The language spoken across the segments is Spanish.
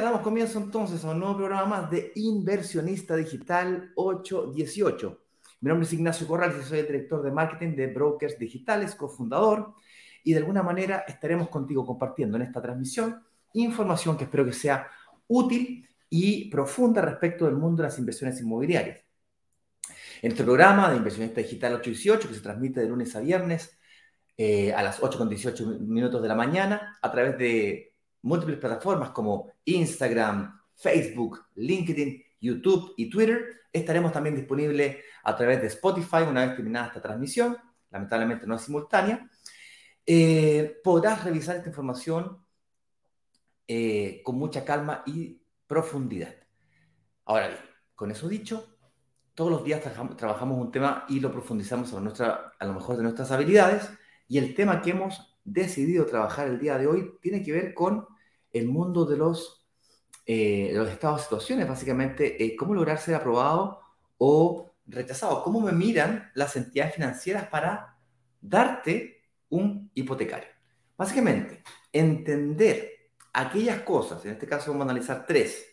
Damos comienzo entonces a un nuevo programa más de Inversionista Digital 818. Mi nombre es Ignacio Corrales y soy el director de marketing de Brokers Digitales, cofundador. Y de alguna manera estaremos contigo compartiendo en esta transmisión información que espero que sea útil y profunda respecto del mundo de las inversiones inmobiliarias. En este programa de Inversionista Digital 818, que se transmite de lunes a viernes eh, a las 8.18 minutos de la mañana a través de múltiples plataformas como Instagram, Facebook, LinkedIn, YouTube y Twitter. Estaremos también disponibles a través de Spotify una vez terminada esta transmisión. Lamentablemente no es simultánea. Eh, podrás revisar esta información eh, con mucha calma y profundidad. Ahora bien, con eso dicho, todos los días trabajamos, un tema y lo profundizamos a, nuestra, a lo mejor de nuestras habilidades. Y el tema que hemos decidido trabajar el día de hoy tiene que ver con el mundo de los, eh, los estados de situaciones, básicamente, eh, cómo lograr ser aprobado o rechazado, cómo me miran las entidades financieras para darte un hipotecario. Básicamente, entender aquellas cosas, en este caso vamos a analizar tres,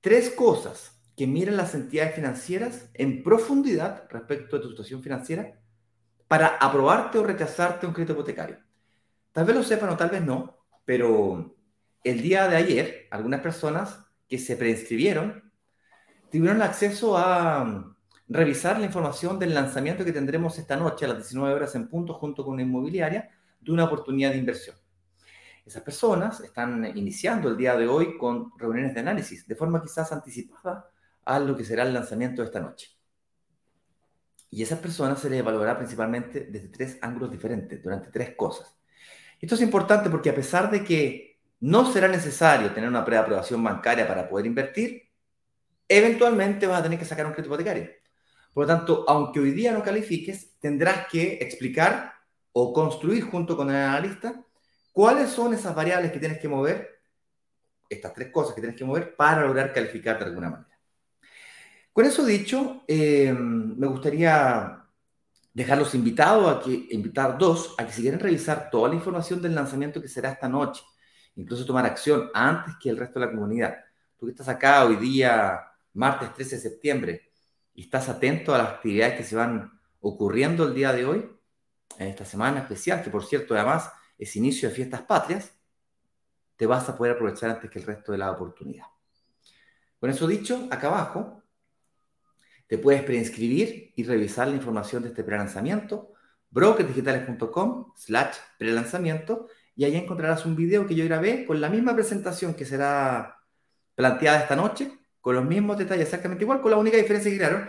tres cosas que miran las entidades financieras en profundidad respecto de tu situación financiera para aprobarte o rechazarte un crédito hipotecario. Tal vez lo sepan o tal vez no, pero el día de ayer, algunas personas que se preinscribieron tuvieron acceso a mm, revisar la información del lanzamiento que tendremos esta noche a las 19 horas en punto junto con una inmobiliaria de una oportunidad de inversión. Esas personas están iniciando el día de hoy con reuniones de análisis, de forma quizás anticipada a lo que será el lanzamiento de esta noche. Y esas personas se les evaluará principalmente desde tres ángulos diferentes, durante tres cosas. Esto es importante porque a pesar de que no será necesario tener una preaprobación bancaria para poder invertir, eventualmente vas a tener que sacar un crédito hipotecario. Por lo tanto, aunque hoy día no califiques, tendrás que explicar o construir junto con el analista cuáles son esas variables que tienes que mover, estas tres cosas que tienes que mover para lograr calificar de alguna manera. Con eso dicho, eh, me gustaría dejarlos invitados a que, invitar dos, a que si quieren revisar toda la información del lanzamiento que será esta noche, incluso tomar acción antes que el resto de la comunidad. Tú que estás acá hoy día, martes 13 de septiembre, y estás atento a las actividades que se van ocurriendo el día de hoy, en esta semana especial, que por cierto además es inicio de fiestas patrias, te vas a poder aprovechar antes que el resto de la oportunidad. Con eso dicho, acá abajo te puedes preinscribir y revisar la información de este prelanzamiento, brokersdigitales.com slash prelanzamiento y ahí encontrarás un video que yo grabé con la misma presentación que será planteada esta noche, con los mismos detalles exactamente igual, con la única diferencia que claro,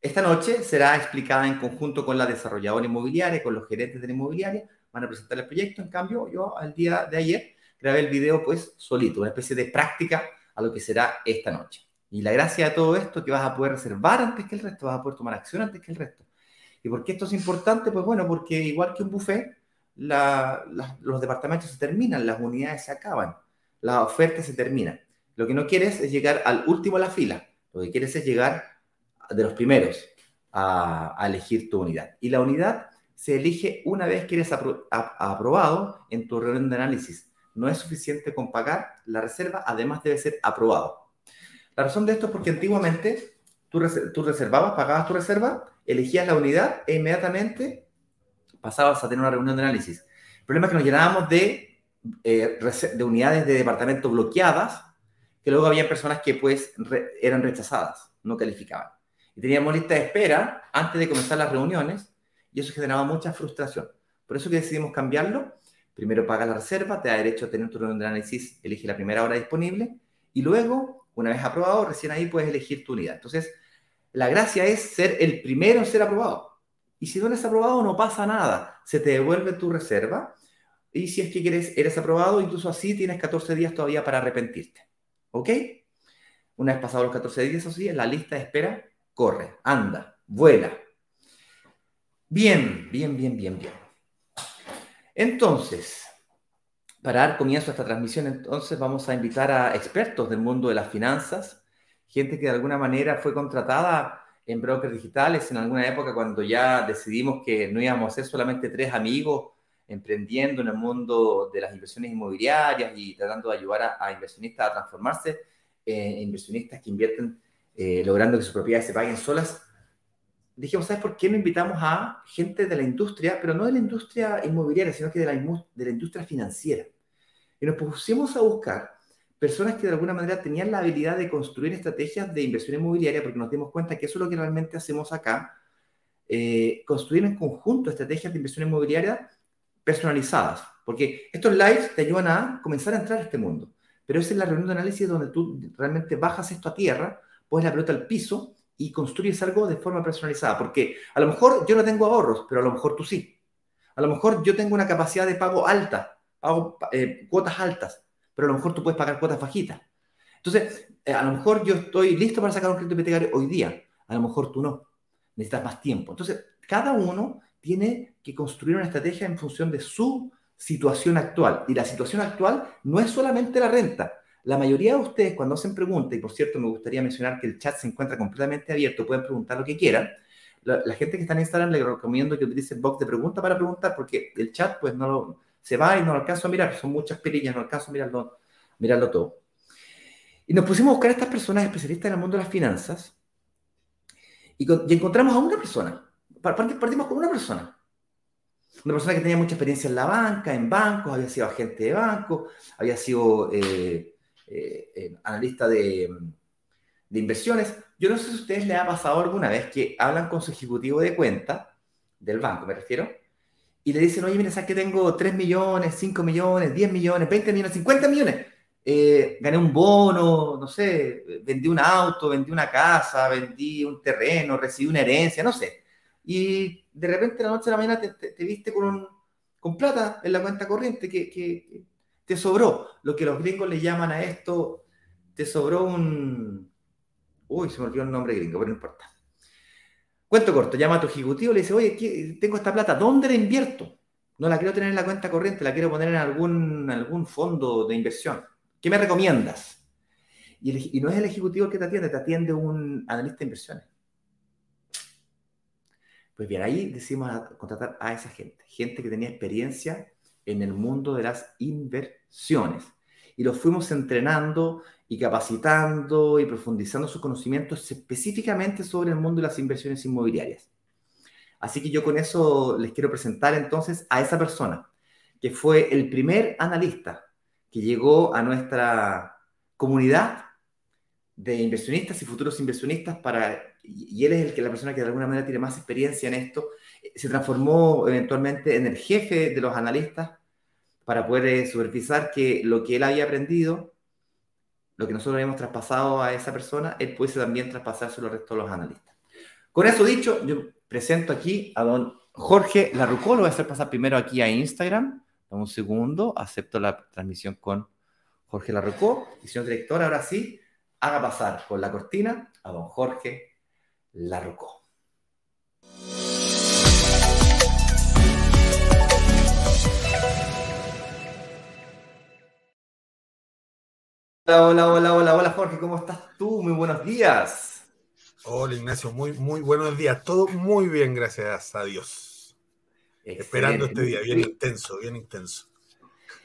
esta noche será explicada en conjunto con la desarrolladora inmobiliaria, con los gerentes de la inmobiliaria, van a presentar el proyecto, en cambio yo al día de ayer grabé el video pues solito, una especie de práctica a lo que será esta noche. Y la gracia de todo esto es que vas a poder reservar antes que el resto, vas a poder tomar acción antes que el resto. ¿Y por qué esto es importante? Pues bueno, porque igual que un buffet, los departamentos se terminan, las unidades se acaban, las ofertas se terminan. Lo que no quieres es llegar al último de la fila, lo que quieres es llegar de los primeros a, elegir tu unidad. Y la unidad se elige una vez que eres aprobado en tu reunión de análisis. No es suficiente con pagar la reserva, además debe ser aprobado. La razón de esto es porque antiguamente tú reservabas, pagabas tu reserva, elegías la unidad e inmediatamente pasabas a tener una reunión de análisis. El problema es que nos llenábamos de, eh, de unidades de departamento bloqueadas, que luego había personas que pues eran rechazadas, no calificaban. Y teníamos lista de espera antes de comenzar las reuniones y eso generaba mucha frustración. Por eso que decidimos cambiarlo. Primero paga la reserva, te da derecho a tener tu reunión de análisis, elige la primera hora disponible y luego, una vez aprobado, recién ahí puedes elegir tu unidad. Entonces, la gracia es ser el primero en ser aprobado. Y si no eres aprobado, no pasa nada. Se te devuelve tu reserva. Y si es que quieres, eres aprobado, incluso así tienes 14 días todavía para arrepentirte. ¿Ok? Una vez pasados los 14 días, así, en la lista de espera corre, anda, vuela. Bien, bien, bien, bien, bien. Entonces, para dar comienzo a esta transmisión, entonces vamos a invitar a expertos del mundo de las finanzas, gente que de alguna manera fue contratada en brokers digitales en alguna época cuando ya decidimos que no íbamos a ser solamente tres amigos emprendiendo en el mundo de las inversiones inmobiliarias y tratando de ayudar a, inversionistas a transformarse en inversionistas que invierten eh, logrando que sus propiedades se paguen solas, dijimos, ¿sabes por qué no invitamos a gente de la industria, pero no de la industria inmobiliaria, sino que de la, de la industria financiera? Y nos pusimos a buscar personas que de alguna manera tenían la habilidad de construir estrategias de inversión inmobiliaria, porque nos dimos cuenta que eso es lo que realmente hacemos acá, eh, construir en conjunto estrategias de inversión inmobiliaria personalizadas, porque estos lives te ayudan a comenzar a entrar a este mundo, pero esa es la reunión de análisis donde tú realmente bajas esto a tierra, pones la pelota al piso y construyes algo de forma personalizada, porque a lo mejor yo no tengo ahorros, pero a lo mejor tú sí. A lo mejor yo tengo una capacidad de pago alta, pago eh, cuotas altas, pero a lo mejor tú puedes pagar cuotas bajitas. Entonces, eh, a lo mejor yo estoy listo para sacar un crédito hipotecario hoy día, a lo mejor tú no, necesitas más tiempo. Entonces, cada uno tiene que construir una estrategia en función de su situación actual. Y la situación actual no es solamente la renta. La mayoría de ustedes cuando hacen preguntas, y por cierto me gustaría mencionar que el chat se encuentra completamente abierto, pueden preguntar lo que quieran. La, gente que está en Instagram le recomiendo que utilice el box de preguntas para preguntar porque el chat pues no lo, se va y no alcanzo a mirar, son muchas perillas, no alcanzo a mirarlo, mirarlo todo. Y nos pusimos a buscar a estas personas especialistas en el mundo de las finanzas y, encontramos a una persona. Partimos con una persona. Una persona que tenía mucha experiencia en la banca, en bancos, había sido agente de banco, había sido eh, eh, eh, analista de, de, inversiones. Yo no sé si a ustedes les ha pasado alguna vez que hablan con su ejecutivo de cuenta, del banco me refiero, y le dicen, oye, mira, ¿sabes que tengo 3 millones, 5 millones, 10 millones, 20 millones, 50 millones? Eh, gané un bono, no sé, vendí un auto, vendí una casa, vendí un terreno, recibí una herencia, no sé. Y de repente la noche a la mañana te, viste con, con plata en la cuenta corriente que, que, te sobró. Lo que los gringos le llaman a esto, te sobró un... Uy, se me olvidó el nombre gringo, pero no importa. Cuento corto, llama a tu ejecutivo y le dice, oye, tengo esta plata, ¿dónde la invierto? No la quiero tener en la cuenta corriente, la quiero poner en algún, algún fondo de inversión. ¿Qué me recomiendas? Y, no es el ejecutivo el que te atiende, te atiende un analista de inversiones. Pues bien, ahí decimos contratar a esa gente, gente que tenía experiencia en el mundo de las inversiones. Y los fuimos entrenando y capacitando y profundizando sus conocimientos específicamente sobre el mundo de las inversiones inmobiliarias. Así que yo con eso les quiero presentar entonces a esa persona, que fue el primer analista que llegó a nuestra comunidad de inversionistas y futuros inversionistas para, y él es el que la persona que de alguna manera tiene más experiencia en esto, se transformó eventualmente en el jefe de los analistas para poder eh, supervisar que lo que él había aprendido lo que nosotros habíamos traspasado a esa persona, él puede también traspasárselo al resto de los analistas. Con eso dicho, yo presento aquí a don Jorge Larrucó, lo voy a hacer pasar primero aquí a Instagram. Dame un segundo, acepto la transmisión con Jorge Larrucó. Y señor director, ahora sí, haga pasar con la cortina a don Jorge Larrucó. Hola, hola, hola, hola, Jorge, ¿cómo estás tú? Muy buenos días. Hola Ignacio, muy, muy buenos días. Todo muy bien, gracias a Dios. Esperando este día, bien intenso, bien intenso.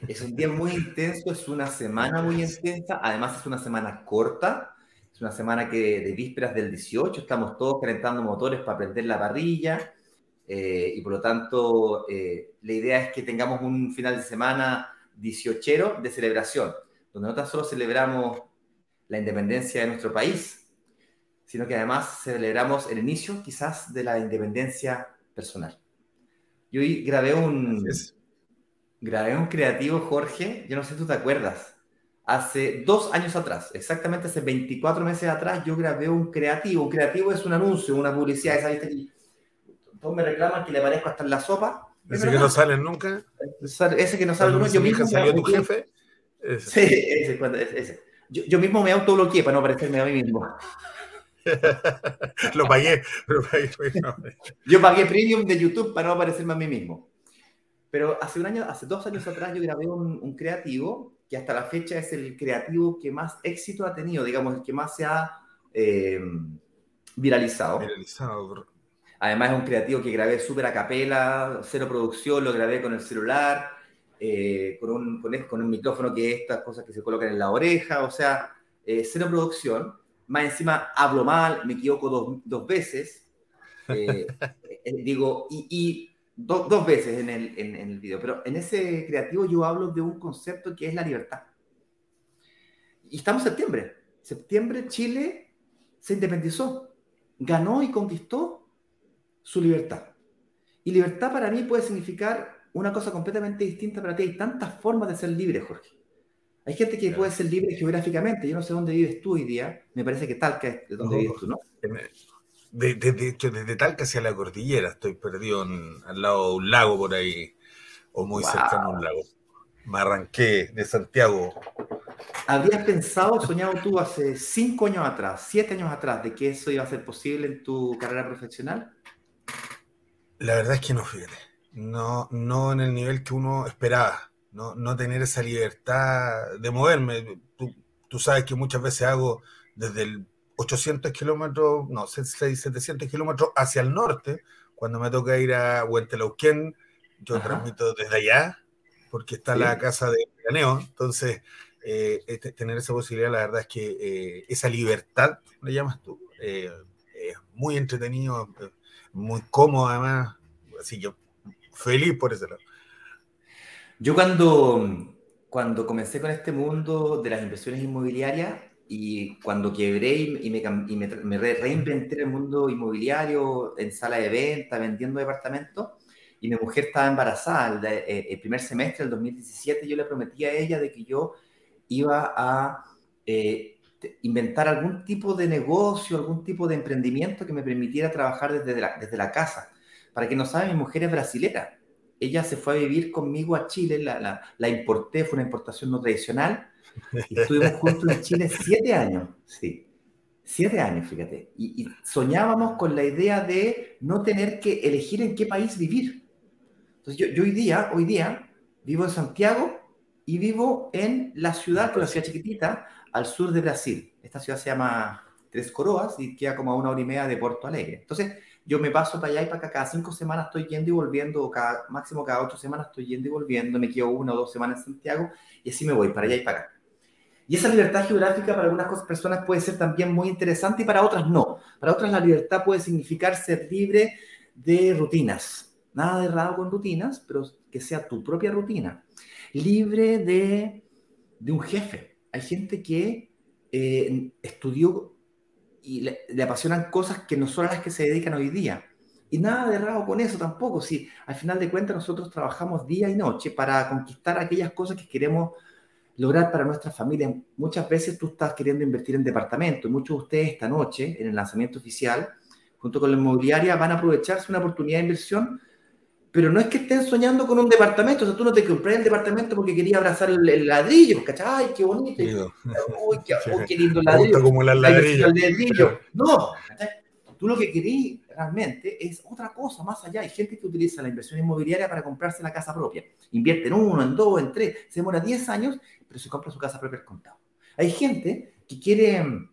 Es un día muy intenso, es una semana muy intensa, además es una semana corta, es una semana que de vísperas del 18 estamos todos calentando motores para prender la parrilla eh, y por lo tanto eh, la idea es que tengamos un final de semana 18 de celebración donde no tan solo celebramos la independencia de nuestro país, sino que además celebramos el inicio quizás de la independencia personal. Yo hoy grabé un, grabé un creativo, Jorge, yo no sé si tú te acuerdas, hace dos años atrás, exactamente hace 24 meses atrás, yo grabé un creativo. Un creativo es un anuncio, una publicidad, esa viste. Todos me reclaman que le aparezco hasta en la sopa. Ese que no salen nunca. Ese que no sale nunca. Yo mismo salió tu jefe. Sí, ese, ese. Yo, yo, mismo me autobloqueé para no parecerme a mí mismo. Lo pagué, pero pagué, Yo pagué premium de YouTube para no parecerme a mí mismo. Pero hace un año, hace dos años atrás yo grabé un, un, creativo que hasta la fecha es el creativo que más éxito ha tenido, digamos, el que más se ha eh, viralizado. Viralizado. Además es un creativo que grabé súper a capela, cero producción, lo grabé con el celular, eh, con, un, con, un micrófono que es estas cosas que se colocan en la oreja, o sea, eh, cero producción. Más encima hablo mal, me equivoco dos, dos veces. Eh, digo, y, y dos veces en el, en, en el video, pero en ese creativo yo hablo de un concepto que es la libertad. Y estamos en septiembre. Septiembre Chile se independizó, ganó y conquistó su libertad. Y libertad para mí puede significar una cosa completamente distinta para ti. Hay tantas formas de ser libre, Jorge. Hay gente que puede ser libre geográficamente. Yo no sé dónde vives tú hoy día. Me parece que Talca es de donde vives tú, ¿no? De, de, hecho, desde Talca hacia la cordillera. Estoy perdido al lado de un lago por ahí. O muy cercano a un lago. Me arranqué de Santiago. ¿Habrías pensado, soñado tú hace cinco años atrás, siete años atrás, de que eso iba a ser posible en tu carrera profesional? La verdad es que no, fíjate. No, no en el nivel que uno esperaba. No, no tener esa libertad de moverme. Tú, sabes que muchas veces hago desde el 800 kilómetros, no, 700 kilómetros hacia el norte. Cuando me toca ir a Huentelauquén, yo transmito desde allá, porque está la casa de planeo. Entonces, eh, este, tener esa posibilidad, la verdad es que eh, esa libertad, le llamas tú, eh, es muy entretenido, muy cómodo además, así que feliz por ese lado. Yo cuando, cuando comencé con este mundo de las inversiones inmobiliarias y cuando quebré y, me, y reinventé en el mundo inmobiliario, en sala de venta, vendiendo departamentos, y mi mujer estaba embarazada el, el primer semestre del 2017, yo le prometí a ella de que yo iba a eh, inventar algún tipo de negocio, algún tipo de emprendimiento que me permitiera trabajar desde desde la casa. Para que no saben, mi mujer es brasilera. Ella se fue a vivir conmigo a Chile, la, la, importé, fue una importación no tradicional. Y estuvimos juntos en Chile siete años, sí. Siete años, fíjate. Y, y, soñábamos con la idea de no tener que elegir en qué país vivir. Entonces yo, yo hoy día, hoy día, vivo en Santiago, y vivo en la ciudad, es una ciudad chiquitita, al sur de Brasil. Esta ciudad se llama Tres Coroas y queda como a una hora y media de Porto Alegre. Entonces, yo me paso para allá y para acá. Cada cinco semanas estoy yendo y volviendo, o cada, máximo cada ocho semanas estoy yendo y volviendo. Me quedo una o dos semanas en Santiago y así me voy para allá y para acá. Y esa libertad geográfica para algunas personas puede ser también muy interesante y para otras no. Para otras la libertad puede significar ser libre de rutinas. Nada de errado con rutinas, pero que sea tu propia rutina libre de, un jefe. Hay gente que eh, estudió y le, apasionan cosas que no son las que se dedican hoy día. Y nada de raro con eso tampoco. Si al final de cuentas nosotros trabajamos día y noche para conquistar aquellas cosas que queremos lograr para nuestra familia. Muchas veces tú estás queriendo invertir en departamento. Muchos de ustedes esta noche, en el lanzamiento oficial, junto con la inmobiliaria, van a aprovecharse una oportunidad de inversión pero no es que estén soñando con un departamento, o sea, tú no te compras el departamento porque querías abrazar el, ladrillo, ¿cachai? ¡Ay, qué bonito! Uy, qué, lindo ladrillo! Como la ladrillo. No, tú lo que querías realmente es otra cosa más allá. Hay gente que utiliza la inversión inmobiliaria para comprarse la casa propia. Invierte en uno, en dos, en tres, se demora 10 años, pero se compra su casa propia al contado. Hay gente que quiere mm,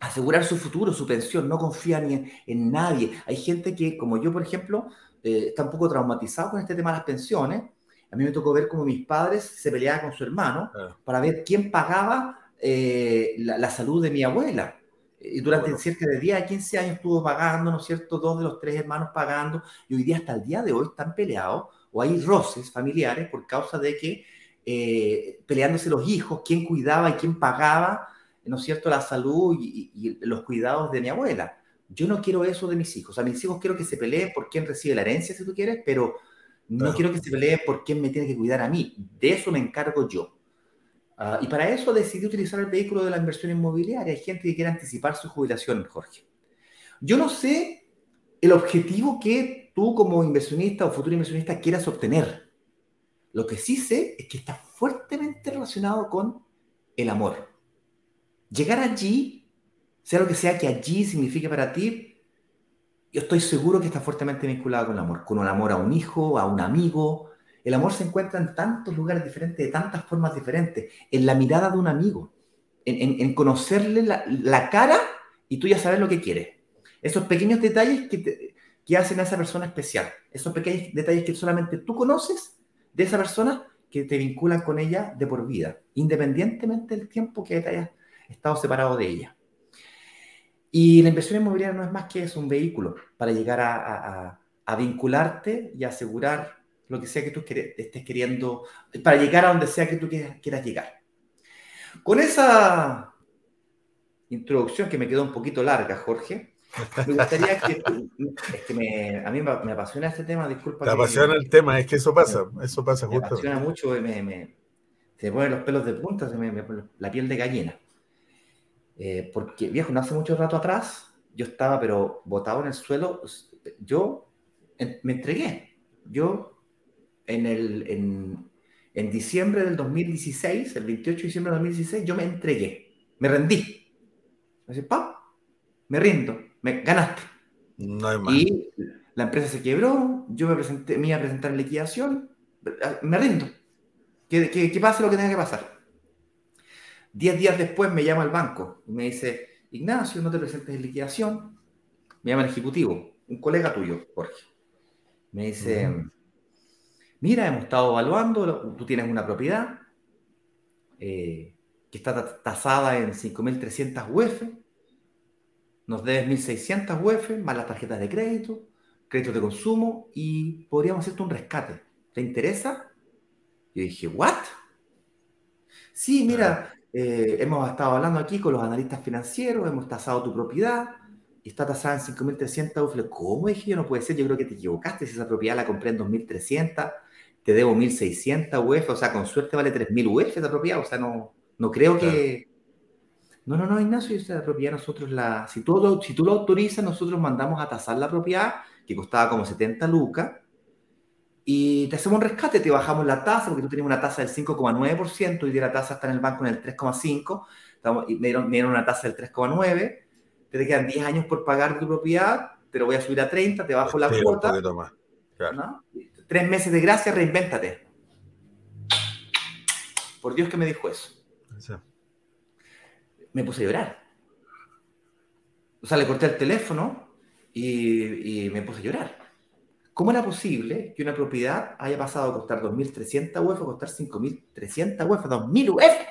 asegurar su futuro, su pensión, no confía ni en, en nadie. Hay gente que, como yo, por ejemplo, eh, está un poco traumatizado con este tema de las pensiones. A mí me tocó ver cómo mis padres se peleaban con su hermano para ver quién pagaba eh, la, salud de mi abuela. Y durante cerca de 10 a 15 años estuvo pagando, ¿no es cierto? Dos de los tres hermanos pagando. Y hoy día, hasta el día de hoy, están peleados o hay roces familiares por causa de que eh, peleándose los hijos, quién cuidaba y quién pagaba, ¿no es cierto?, la salud y los cuidados de mi abuela. Yo no quiero eso de mis hijos. A mis hijos quiero que se peleen por quién recibe la herencia, si tú quieres, pero no quiero que se peleen por quién me tiene que cuidar a mí. De eso me encargo yo. Ah, y para eso decidí utilizar el vehículo de la inversión inmobiliaria. Hay gente que quiere anticipar su jubilación, Jorge. Yo no sé el objetivo que tú como inversionista o futuro inversionista quieras obtener. Lo que sí sé es que está fuertemente relacionado con el amor. Llegar allí sea lo que sea que allí signifique para ti, yo estoy seguro que está fuertemente vinculado con el amor, con el amor a un hijo, a un amigo. El amor se encuentra en tantos lugares diferentes, de tantas formas diferentes, en la mirada de un amigo, en, conocerle la, cara y tú ya sabes lo que quieres. Esos pequeños detalles que ¿Qué hacen a esa persona especial? Esos pequeños detalles que solamente tú conoces de esa persona que te vinculan con ella de por vida, independientemente del tiempo que te hayas estado separado de ella. Y la inversión inmobiliaria no es más que es un vehículo para llegar a, a vincularte y asegurar lo que sea que tú estés queriendo, para llegar a donde sea que tú quieras llegar. Con esa introducción que me quedó un poquito larga, Jorge, me gustaría que, es que me, a mí me, apasiona este tema, disculpa. Me apasiona el tema, es que eso pasa, eso pasa justo. Me apasiona mucho, me, me, se me ponen los pelos de punta, se me, pone la piel de gallina. Eh, porque, viejo, no hace mucho rato atrás, yo estaba, pero botado en el suelo, yo me entregué. Yo, en, el, en, en diciembre del 2016, el 28 de diciembre del 2016, yo me entregué, me rendí. Me dice, pa, me rindo me ganaste. No hay más. Y la empresa se quebró, yo me, presenté, me iba a presentar en liquidación, me rindo. Que, que, pase lo que tenga que pasar. Diez días después me llama el banco y me dice, Ignacio, no te presentes en liquidación. Me llama el ejecutivo, un colega tuyo, Jorge. Me dice, mira, hemos estado evaluando, tú tienes una propiedad eh, que está tasada en 5.300 UF nos debes 1.600 UF más las tarjetas de crédito, créditos de consumo y podríamos hacerte un rescate. ¿Te interesa? Yo dije, ¿what? Sí, mira, eh, hemos estado hablando aquí con los analistas financieros, hemos tasado tu propiedad y está tasada en 5.300 UF. ¿Cómo? Dije yo, no puede ser, yo creo que te equivocaste, si esa propiedad la compré en 2.300, te debo 1.600 UF, o sea, con suerte vale 3.000 UF esa propiedad, o sea, no, no creo que no, no, no, Ignacio, esa propiedad nosotros la, si tú, si tú lo autorizas, nosotros mandamos a tasar la propiedad, que costaba como 70 lucas, y te hacemos un rescate, te bajamos la tasa, porque tú tenías una tasa del 5,9%, y la tasa está en el banco en el 3,5%, y me dieron, me dieron una tasa del 3,9%, te quedan 10 años por pagar tu propiedad, te lo voy a subir a 30, te bajo la cuota. Tres meses de gracia, reinvéntate. Por Dios que me dijo eso me puse a llorar. O sea, le corté el teléfono y, me puse a llorar. ¿Cómo era posible que una propiedad haya pasado a costar 2.300 UF a costar 5.300 UF, 2.000 UF?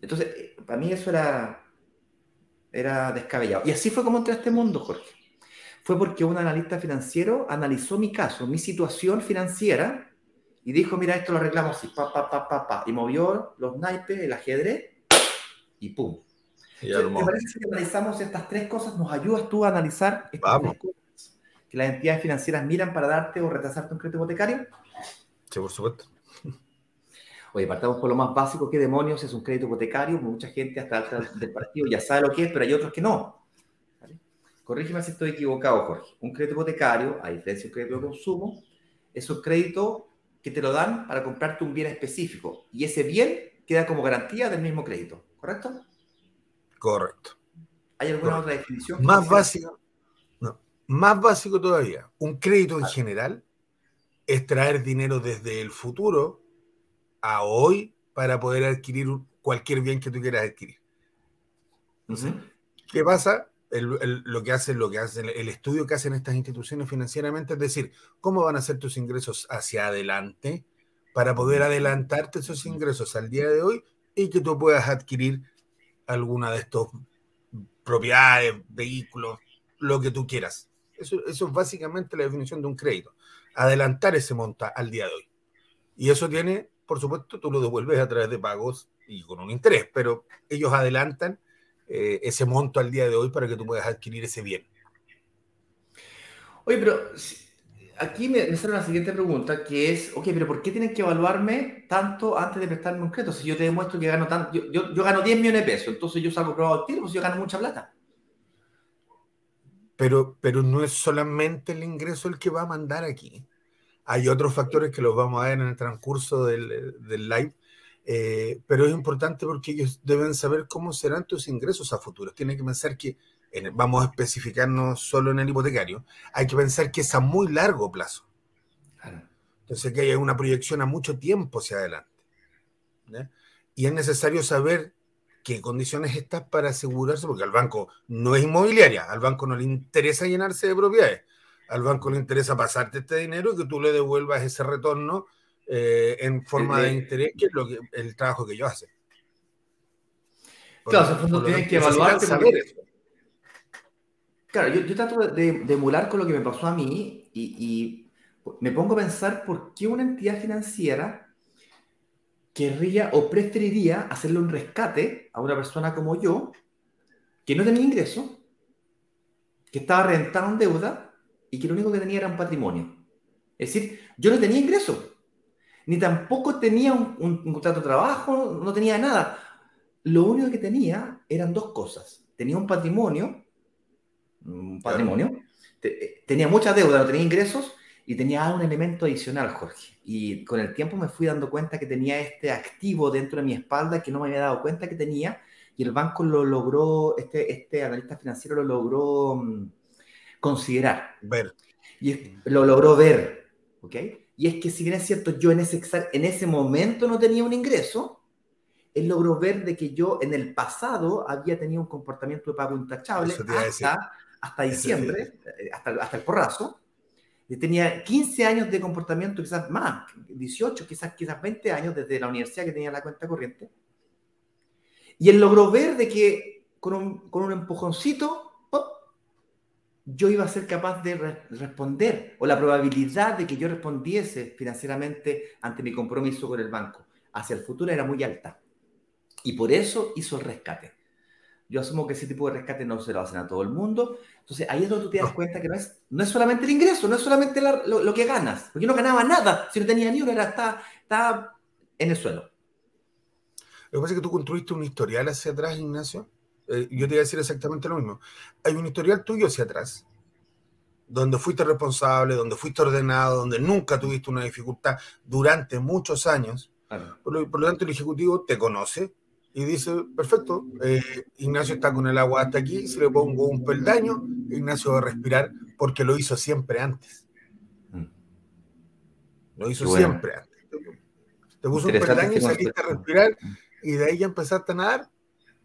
Entonces, eh, para mí eso era, era descabellado. Y así fue como entré a este mundo, Jorge. Fue porque un analista financiero analizó mi caso, mi situación financiera, y dijo, mira, esto lo arreglamos así, pa, pa, pa, pa, pa, y movió los naipes, el ajedrez, y pum. ¿Te parece que si analizamos estas tres cosas, nos ayudas tú a analizar estas tres cosas que las entidades financieras miran para darte o retrasarte un crédito hipotecario? Sí, por supuesto. Oye, partamos por lo más básico, ¿qué demonios es un crédito hipotecario? Mucha gente hasta el del partido ya sabe lo que es, pero hay otros que no. Corrígeme si estoy equivocado, Jorge. Un crédito hipotecario, a diferencia de un crédito de consumo, es un crédito que te lo dan para comprarte un bien específico y ese bien queda como garantía del mismo crédito. ¿correcto? Correcto. ¿Hay alguna otra definición? Más básico, no, más básico todavía. Un crédito en general es traer dinero desde el futuro a hoy para poder adquirir cualquier bien que tú quieras adquirir. ¿Qué pasa? lo que hace, lo que hace, el estudio que hacen estas instituciones financieramente es decir, cómo van a ser tus ingresos hacia adelante para poder adelantarte esos ingresos al día de hoy y que tú puedas adquirir alguna de estos propiedades, vehículos, lo que tú quieras. Eso, eso es básicamente la definición de un crédito. Adelantar ese monto al día de hoy. Y eso tiene, por supuesto, tú lo devuelves a través de pagos y con un interés, pero ellos adelantan eh, ese monto al día de hoy para que tú puedas adquirir ese bien. Oye, pero aquí me, sale la siguiente pregunta, que es, ok, pero ¿por qué tienen que evaluarme tanto antes de prestarme un crédito? Si yo te demuestro que gano tanto, yo, yo, gano 10 millones de pesos, entonces yo salgo probado al tiro, pues yo gano mucha plata. Pero, pero no es solamente el ingreso el que va a mandar aquí. Hay otros factores que los vamos a ver en el transcurso del, del live, eh, pero es importante porque ellos deben saber cómo serán tus ingresos a futuro. Tienen que pensar que vamos a especificarnos solo en el hipotecario, hay que pensar que es a muy largo plazo. Entonces que hay una proyección a mucho tiempo hacia adelante. Y es necesario saber qué condiciones estás para asegurarse, porque al banco no es inmobiliaria, al banco no le interesa llenarse de propiedades, al banco le interesa pasarte este dinero y que tú le devuelvas ese retorno eh, en forma de interés, que es lo que, el trabajo que ellos hacen. claro, fondo tienen que evaluar. Claro, yo, trato de, emular con lo que me pasó a mí y, me pongo a pensar por qué una entidad financiera querría o preferiría hacerle un rescate a una persona como yo, que no tenía ingreso, que estaba rentado en deuda y que lo único que tenía era un patrimonio. Es decir, yo no tenía ingreso, ni tampoco tenía un, contrato de trabajo, no tenía nada. Lo único que tenía eran dos cosas. Tenía un patrimonio, un patrimonio, tenía mucha deuda, no tenía ingresos y tenía un elemento adicional, Jorge. Y con el tiempo me fui dando cuenta que tenía este activo dentro de mi espalda que no me había dado cuenta que tenía y el banco lo logró, este, este analista financiero lo logró mm, considerar. Ver. Y lo logró ver, ¿ok? Y es que si bien es cierto, yo en ese, en ese momento no tenía un ingreso, él logró ver de que yo en el pasado había tenido un comportamiento de pago intachable hasta, hasta diciembre, eh, hasta, hasta el porrazo, tenía 15 años de comportamiento, quizás más, 18, quizás, quizás 20 años desde la universidad que tenía la cuenta corriente. Y él logró ver de que con un, con un empujoncito, yo iba a ser capaz de responder, o la probabilidad de que yo respondiese financieramente ante mi compromiso con el banco hacia el futuro era muy alta. Y por eso hizo el rescate. Yo asumo que ese tipo de rescate no se lo hacen a todo el mundo. Entonces ahí es donde tú te das cuenta que no es, no es solamente el ingreso, no es solamente lo, que ganas. Porque yo no ganaba nada. Si no tenía ni uno, era, estaba, en el suelo. Lo que pasa es que tú construiste un historial hacia atrás, Ignacio. Eh, yo te iba a decir exactamente lo mismo. Hay un historial tuyo hacia atrás, donde fuiste responsable, donde fuiste ordenado, donde nunca tuviste una dificultad durante muchos años. por, lo, tanto, el Ejecutivo te conoce, y dice, perfecto, eh, Ignacio está con el agua hasta aquí, si le pongo un peldaño, Ignacio va a respirar porque lo hizo siempre antes. Mm. Lo hizo siempre antes. Te puso un peldaño, saliste a respirar y de ahí ya empezaste a nadar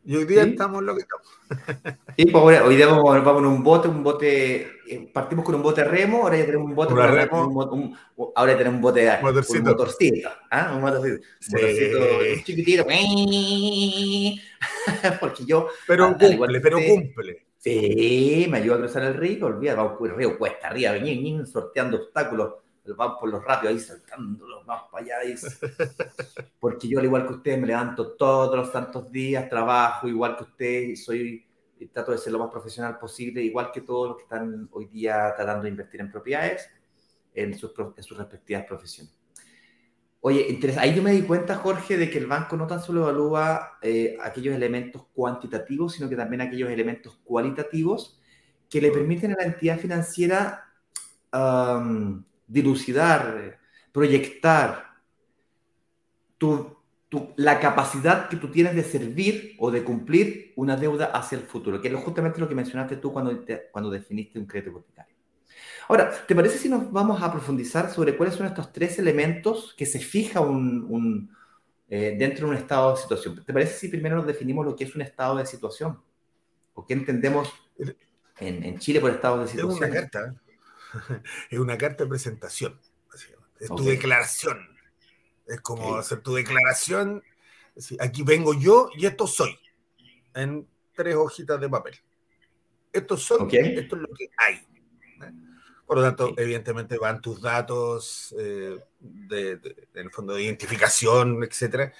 y hoy día estamos lo que estamos. Sí, pues hoy día vamos, en un bote, un bote, eh, partimos con un bote remo, ahora ya tenemos un bote, remo, ahora tenemos un bote, motorcito. un motorcito, ¿ah? un motorcito, sí. motorcito chiquitito, porque yo... Pero ah, cumple, pero cumple. Sí, me ayuda a cruzar el río, olvida, vamos el río cuesta arriba, sorteando obstáculos van por los rápidos ahí saltándolos más para allá. Porque yo, al igual que ustedes, me levanto todos los santos días, trabajo igual que ustedes, soy, trato de ser lo más profesional posible, igual que todos los que están hoy día tratando de invertir en propiedades en sus, en sus respectivas profesiones. Oye, ahí yo me di cuenta, Jorge, de que el banco no tan solo evalúa eh, aquellos elementos cuantitativos, sino que también aquellos elementos cualitativos que le permiten a la entidad financiera dilucidar, proyectar tu, la capacidad que tú tienes de servir o de cumplir una deuda hacia el futuro, que es justamente lo que mencionaste tú cuando, cuando definiste un crédito hipotecario. Ahora, ¿te parece si nos vamos a profundizar sobre cuáles son estos tres elementos que se fija un, eh, dentro de un estado de situación? ¿Te parece si primero nos definimos lo que es un estado de situación? ¿O qué entendemos en, en Chile por estado de situación? Es una carta es una carta de presentación, Es tu declaración. Es como hacer tu declaración. Aquí vengo yo y esto soy. En tres hojitas de papel. Esto soy, esto es lo que hay. ¿eh? Por lo tanto, evidentemente van tus datos eh, de, en el fondo de identificación, etcétera.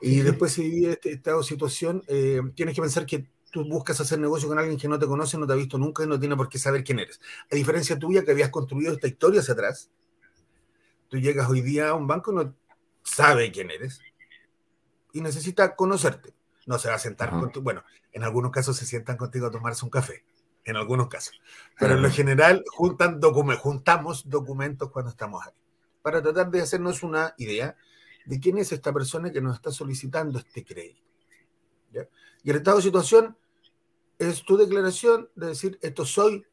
Y después, si vive este estado de situación, eh, tienes que pensar que tú buscas hacer negocio con alguien que no te conoce, no te ha visto nunca y no tiene por qué saber quién eres. A diferencia tuya, que habías construido esta historia hacia atrás, tú llegas hoy día a un banco y no sabe quién eres y necesita conocerte. No se va a sentar contigo. Bueno, en algunos casos se sientan contigo a tomarse un café, en algunos casos. Pero en lo general juntan juntamos documentos cuando estamos ahí, para tratar de hacernos una idea de quién es esta persona que nos está solicitando este crédito. Y el estado de situación es tu declaración de decir, esto soy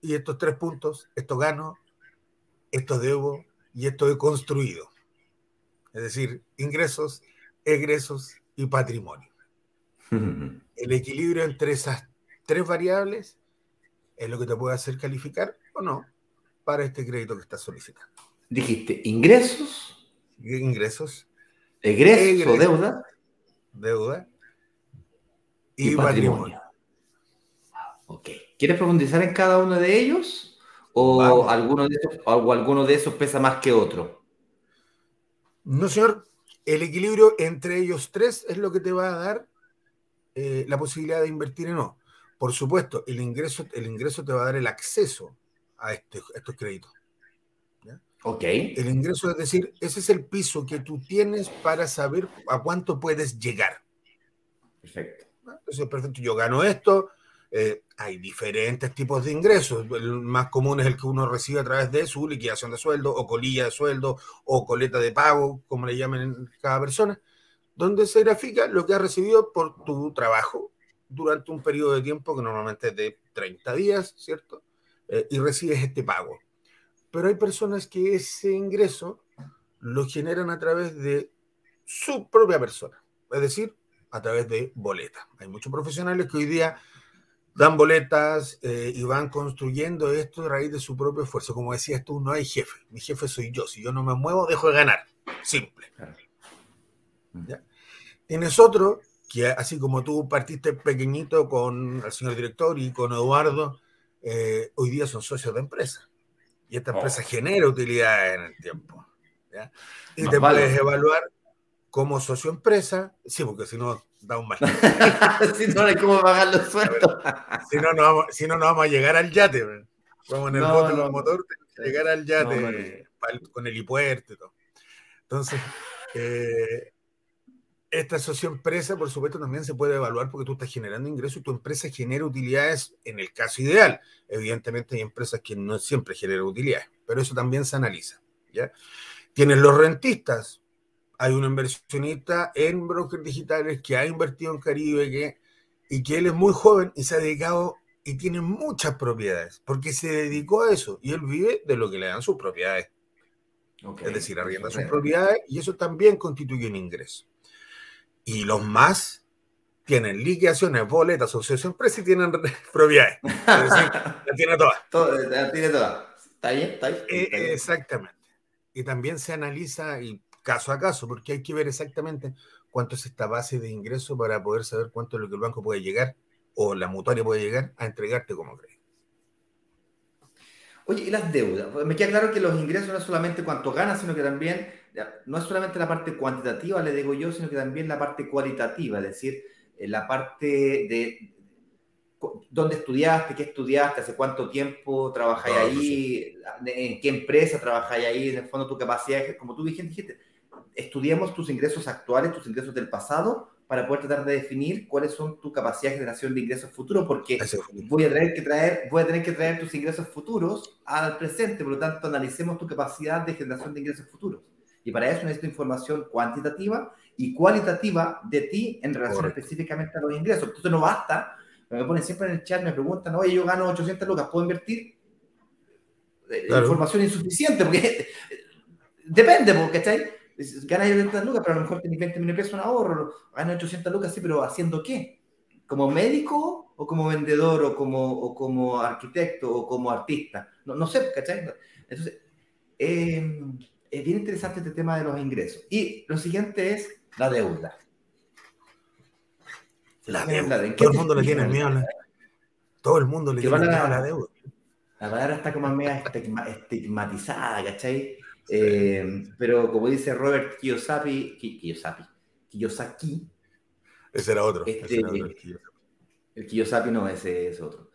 y estos tres puntos, esto gano, esto debo y esto he construido. Es decir, ingresos, egresos y patrimonio. El equilibrio entre esas tres variables es lo que te puede hacer calificar o no para este crédito que estás solicitando. Dijiste ingresos. Ingresos. Egresos, deuda. Deuda. Y, patrimonio. Ok. ¿Quieres profundizar en cada uno de ellos? ¿O alguno de, esos, o alguno de esos pesa más que otro? No, señor. El equilibrio entre ellos tres es lo que te va a dar eh, la posibilidad de invertir en no. Por supuesto, el ingreso, el ingreso te va a dar el acceso a, este, estos créditos. Ok. El ingreso, es decir, ese es el piso que tú tienes para saber a cuánto puedes llegar. Perfecto. Entonces, perfecto, yo gano esto. Eh, hay diferentes tipos de ingresos. El más común es el que uno recibe a través de su liquidación de sueldo, o colilla de sueldo, o coleta de pago, como le llamen cada persona, donde se grafica lo que has recibido por tu trabajo durante un periodo de tiempo que normalmente es de 30 días, ¿cierto? Eh, y recibes este pago. Pero hay personas que ese ingreso lo generan a través de su propia persona, es decir, a través de boletas. Hay muchos profesionales que hoy día dan boletas eh, y van construyendo esto a raíz de su propio esfuerzo. Como decías tú, no hay jefe. Mi jefe soy yo. Si yo no me muevo, dejo de ganar. Simple. Tienes otro que, así como tú partiste pequeñito con el señor director y con Eduardo, eh, hoy día son socios de empresa. Y esta empresa oh. genera utilidades en el tiempo. Y te puedes evaluar como socio empresa, sí, porque si no da un mal. si no hay cómo pagar los sueldos. si, no, no vamos, si no, no vamos a llegar al yate. Vamos en el bote con el motor, llegar al yate con el hipuerto y todo. Entonces, eh, esta socio empresa, por supuesto, también se puede evaluar porque tú estás generando ingresos y tu empresa genera utilidades en el caso ideal. Evidentemente hay empresas que no siempre generan utilidades, pero eso también se analiza. ¿ya? Tienes los rentistas, hay un inversionista en brokers digitales que ha invertido en Caribe que, y que él es muy joven y se ha dedicado y tiene muchas propiedades, porque se dedicó a eso y él vive de lo que le dan sus propiedades. es decir, arrienda sus propiedades y eso también constituye un ingreso. Y los más tienen liquidaciones, boletas, asociación empresa y tienen propiedades. Es decir, la tiene todas. la tiene todas. ¿Está bien? ¿Está bien? Eh, exactamente. Y también se analiza, y caso a caso, porque hay que ver exactamente cuánto es esta base de ingreso para poder saber cuánto es lo que el banco puede llegar o la mutuaria puede llegar a entregarte como crédito. Oye, y las deudas. Pues, me queda claro que los ingresos no es solamente cuánto ganas, sino que también, no es solamente la parte cuantitativa, le digo yo, sino que también la parte cualitativa, es decir, eh, la parte de dónde estudiaste, qué estudiaste, hace cuánto tiempo trabajáis ahí, en qué empresa trabajáis ahí, en el fondo tu capacidad, como tú dijiste, estudiemos tus ingresos actuales, tus ingresos del pasado, para poder tratar de definir cuáles son tus capacidades de generación de ingresos futuros, porque voy a, tener que traer, voy a tener que traer tus ingresos futuros al presente, por lo tanto, analicemos tu capacidad de generación de ingresos futuros. Y para eso necesito información cuantitativa y cualitativa de ti en relación específicamente a los ingresos. Entonces no basta, me ponen siempre en el chat, me preguntan, oye, yo gano 800 lucas, ¿puedo invertir? Eh, información insuficiente, porque depende, porque, ¿cachai? Ganas 800 lucas, pero a lo mejor tenés 20 mil pesos en ahorro, ganas 800 lucas, sí, pero ¿haciendo qué? ¿Como médico o como vendedor o como, o como arquitecto o como artista? No, no sé, ¿cachai? Entonces, em, es bien interesante este tema de los ingresos. Y lo siguiente es la deuda. La deuda. Todo el mundo le tiene miedo. Todo el mundo le tiene miedo a la deuda. La palabra está como media estigmatizada, ¿cachai? Eh, pero como dice Robert Kiyosaki, Kiyosaki, Kiyosaki. Ese era otro. Este, el Kiyosaki no, ese es otro.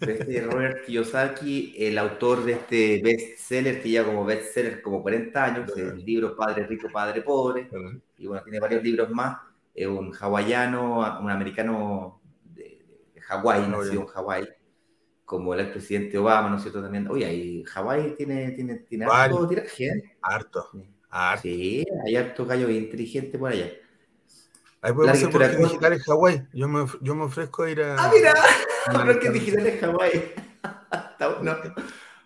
Este Robert Kiyosaki, el autor de este bestseller, que ya como bestseller como 40 años, el libro Padre Rico, Padre Pobre, y bueno, tiene varios libros más, es un hawaiano, un americano de, de Hawái, nacido en Hawái, como el expresidente Obama, ¿no es cierto? También, oye, ahí Hawái tiene, tiene, tiene harto gente. Harto, Sí, hay harto gallo inteligente por allá. Ahí podemos hacer bloques digital en Hawái. Yo me, yo me ofrezco a ir a. ¡Ah, mira! bloques digital en Hawái. no,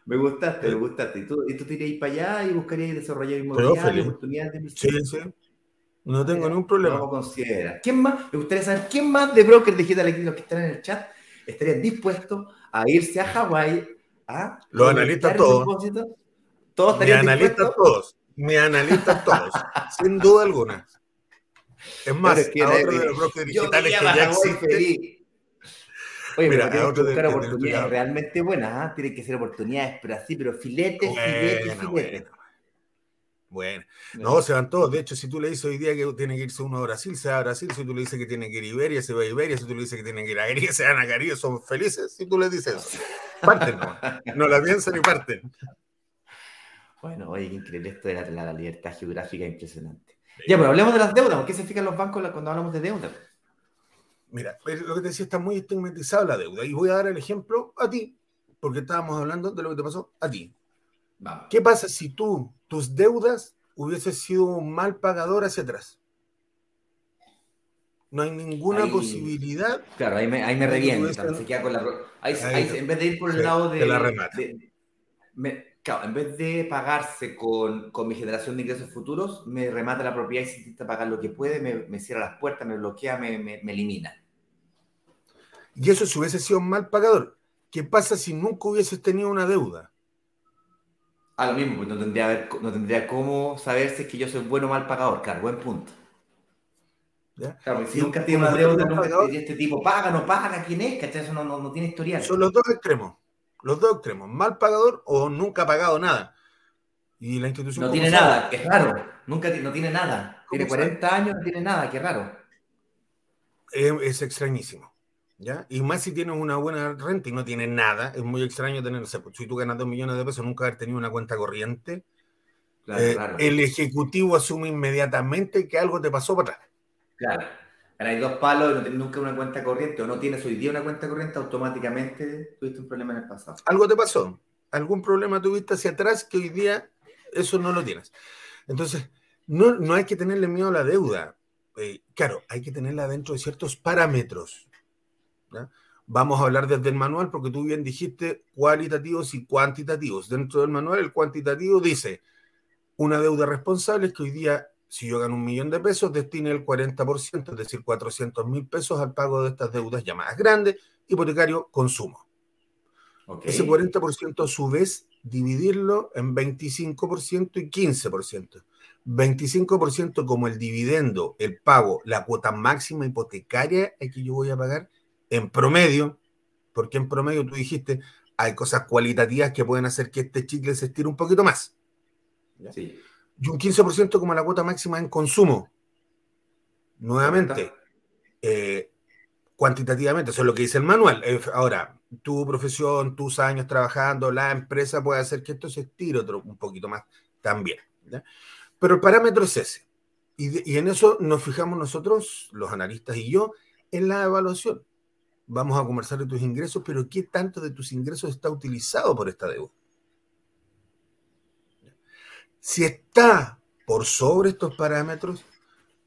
me gustaste, me gustaste. Y tú, y tú te irías para allá y buscarías desarrollar inmobiliario, oportunidades de Sí, sí. No tengo ningún problema. No considera. ¿Quién más? Me gustaría saber quién más de brokers digitales los que están en el chat estarían dispuestos a irse a Hawái a. Los analistas todos. Todos estarían Mi analistas todos. Mi analistas todos. sin duda alguna. Es más, es que a otro de los brokers digitales que ya existe. Oye, Mira, pero que buscar oportunidades realmente buenas, ¿ah? Tienen que ser oportunidades, pero así, pero filetes, filetes, filetes. Bueno, no, se van todos. De hecho, si tú le dices hoy día que tiene que irse uno a Brasil, se va a Brasil. Si tú le dices que tiene que ir a Iberia, se va a Iberia. Si tú le dices que tiene que ir a Iberia, se van a Caribe. Son felices si tú les dices eso. Parten, no. No la piensan y parten. Bueno, oye, qué increíble esto de la, libertad geográfica, impresionante. Ya, pero hablemos de las deudas. ¿Por qué se fijan los bancos cuando hablamos de deuda? Mira, lo que te decía está muy estigmatizado la deuda. Y voy a dar el ejemplo a ti, porque estábamos hablando de lo que te pasó a ti. ¿Qué pasa si tú, tus deudas, hubieses sido un mal pagador hacia atrás? No hay ninguna posibilidad. Claro, ahí me, ahí me revienta. en vez de ir por el lado de. la claro, en vez de pagarse con, con, mi generación de ingresos futuros, me remata la propiedad y si intenta pagar lo que puede, me, me cierra las puertas, me bloquea, me, me, me elimina. Y eso si hubiese sido un mal pagador. ¿Qué pasa si nunca hubieses tenido una deuda? Ah, lo mismo, pues no tendría, no tendría cómo saber si es que yo soy bueno o mal pagador, claro, buen punto. Claro, si nunca tiene una deuda, nunca este tipo paga, no paga, quién es, ¿cachai? Eso no, no, tiene historial. Son los dos extremos, los dos extremos, mal pagador o nunca ha pagado nada. Y la institución... No tiene nada, es raro, nunca no tiene nada. Tiene 40 años, no tiene nada, qué raro. es extrañísimo. Y más si tienes una buena renta y no tienes nada, es muy extraño tener, o sea, pues, si tú ganas dos millones de pesos, nunca haber tenido una cuenta corriente, eh, el ejecutivo asume inmediatamente que algo te pasó para atrás. Claro, hay dos palos y no tienes nunca una cuenta corriente o no tienes hoy día una cuenta corriente, automáticamente tuviste un problema en el pasado. Algo te pasó, algún problema tuviste hacia atrás que hoy día eso no lo tienes. Entonces, no, no hay que tenerle miedo a la deuda. Eh, claro, hay que tenerla dentro de ciertos parámetros Vamos a hablar desde el manual porque tú bien dijiste cualitativos y cuantitativos. Dentro del manual, el cuantitativo dice una deuda responsable es que hoy día, si yo gano un millón de pesos, destine el 40%, es decir, 400 mil pesos al pago de estas deudas llamadas grandes, hipotecario, consumo. Ese 40% a su vez dividirlo en 25% y 15%. 25% como el dividendo, el pago, la cuota máxima hipotecaria que yo voy a pagar en promedio, porque en promedio tú dijiste, hay cosas cualitativas que pueden hacer que este chicle se estire un poquito más. Y un 15% como la cuota máxima en consumo. Nuevamente, eh, cuantitativamente, eso es lo que dice el manual. Eh, ahora, tu profesión, tus años trabajando, la empresa puede hacer que esto se estire otro, un poquito más también. Pero el parámetro es ese. Y, y en eso nos fijamos nosotros, los analistas y yo, en la evaluación vamos a conversar de tus ingresos, pero ¿qué tanto de tus ingresos está utilizado por esta deuda? Si está por sobre estos parámetros,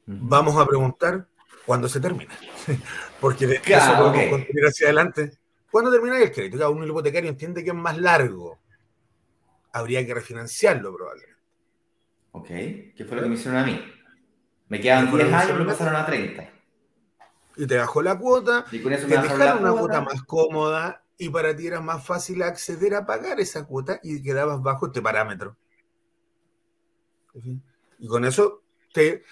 vamos a preguntar cuándo se termina. Porque de eso podemos continuar hacia adelante. ¿Cuándo termina el crédito? Cada uno hipotecario entiende que es más largo. Habría que refinanciarlo probablemente. Ok. ¿Qué fue lo que me hicieron a mí? Me quedan 10 años, me pasaron a 30 y te bajó la cuota, y con eso te dejaron una cuota. más cómoda y para ti era más fácil acceder a pagar esa cuota y quedabas bajo este parámetro. Y con eso te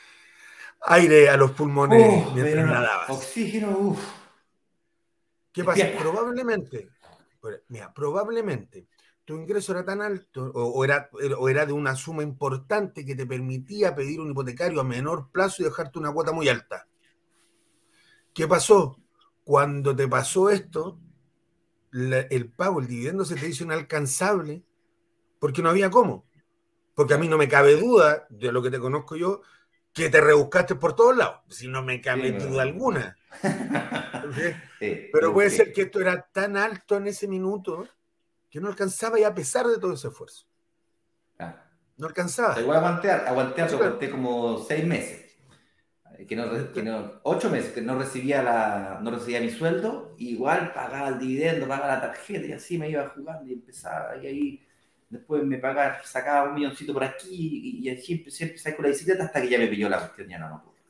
aire a los pulmones mientras nadabas. Oxígeno, uff. ¿Qué pasa? Probablemente, mira, probablemente tu ingreso era tan alto o, era, o era de una suma importante que te permitía pedir un hipotecario a menor plazo y dejarte una cuota muy alta. ¿Qué pasó? Cuando te pasó esto, el pago, el dividendo se te hizo inalcanzable porque no había cómo. Porque a mí no me cabe duda, de lo que te conozco yo, que te rebuscaste por todos lados. Si no me cabe duda alguna. Pero puede ser que esto era tan alto en ese minuto que no alcanzaba y a pesar de todo ese esfuerzo. Ah. No alcanzaba. Igual aguanté, aguanté, aguanté como seis meses que no, ocho meses que no recibía, la, no recibía mi sueldo, igual pagaba el dividendo, pagaba la tarjeta y así me iba jugando y empezaba y ahí después me pagaba, sacaba un milloncito por aquí y, y siempre, siempre salí con la bicicleta hasta que ya me pilló la cuestión, ya no, no pude.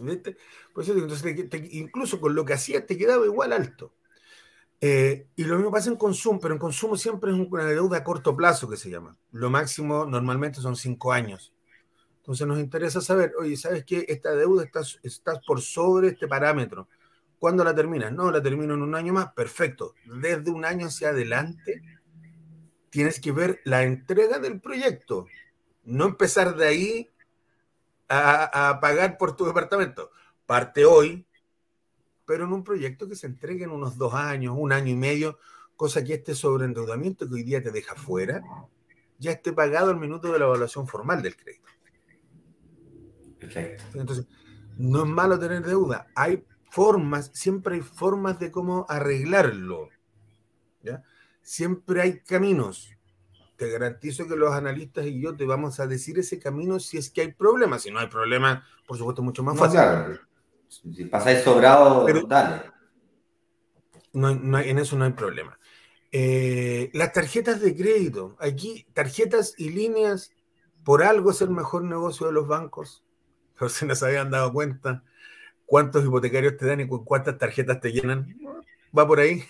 ¿Viste? Pues entonces, incluso con lo que hacías te quedaba igual alto. Eh, y lo mismo pasa en consumo, pero en consumo siempre es una deuda a corto plazo que se llama. Lo máximo normalmente son cinco años. Entonces nos interesa saber, oye, ¿sabes qué? Esta deuda está, por sobre este parámetro. ¿Cuándo la terminas? No, la termino en un año más. Perfecto. Desde un año hacia adelante tienes que ver la entrega del proyecto. No empezar de ahí a, a pagar por tu departamento. Parte hoy, pero en un proyecto que se entregue en unos dos años, un año y medio, cosa que este sobreendeudamiento que hoy día te deja fuera, ya esté pagado al minuto de la evaluación formal del crédito. Perfecto. Entonces, no es malo tener deuda. Hay formas, siempre hay formas de cómo arreglarlo. ¿ya? Siempre hay caminos. Te garantizo que los analistas y yo te vamos a decir ese camino si es que hay problemas. Si no hay problema, por supuesto, mucho más fácil. Si pasáis sobrado, dale. No, en eso no hay problema. Eh, las tarjetas de crédito. Aquí, tarjetas y líneas, por algo es el mejor negocio de los bancos. Pero si no se habían dado cuenta cuántos hipotecarios te dan y con cuántas tarjetas te llenan. Va por ahí.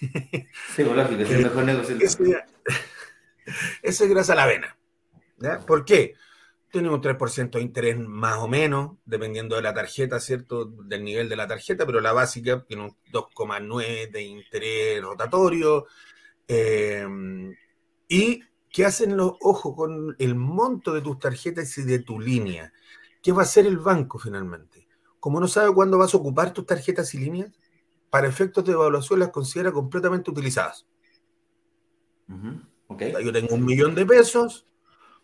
Sí, lógico, es el mejor negocio. Eso, es grasa a la vena. ¿Por qué? tiene un 3% de interés más o menos, dependiendo de la tarjeta, ¿cierto? Del nivel de la tarjeta, pero la básica tiene un 2,9 de interés rotatorio. Eh, ¿Y qué hacen los ojos con el monto de tus tarjetas y de tu línea? ¿Qué va a hacer el banco finalmente? Como no sabe cuándo vas a ocupar tus tarjetas y líneas, para efectos de evaluación las considera completamente utilizadas. Yo tengo un millón de pesos,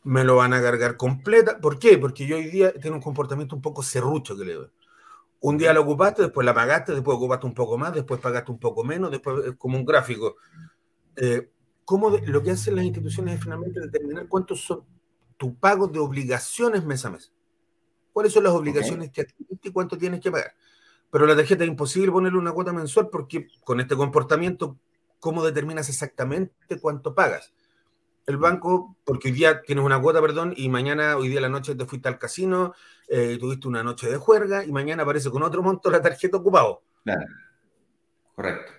me lo van a cargar completa. ¿Por qué? Porque yo hoy día tengo un comportamiento un poco serrucho que le doy. Un día la ocupaste, después la pagaste, después ocupaste un poco más, después pagaste un poco menos, después es como un gráfico. Eh, ¿cómo lo que hacen las instituciones es finalmente determinar cuántos son tus pagos de obligaciones mes a mes? ¿Cuáles son las obligaciones que adquiriste y cuánto tienes que pagar? Pero la tarjeta es imposible ponerle una cuota mensual porque con este comportamiento, ¿cómo determinas exactamente cuánto pagas? el banco, porque hoy día tienes una cuota, perdón, y mañana, hoy día la noche te fuiste al casino, eh, tuviste una noche de juerga, y mañana aparece con otro monto la tarjeta ocupado. Claro. Correcto.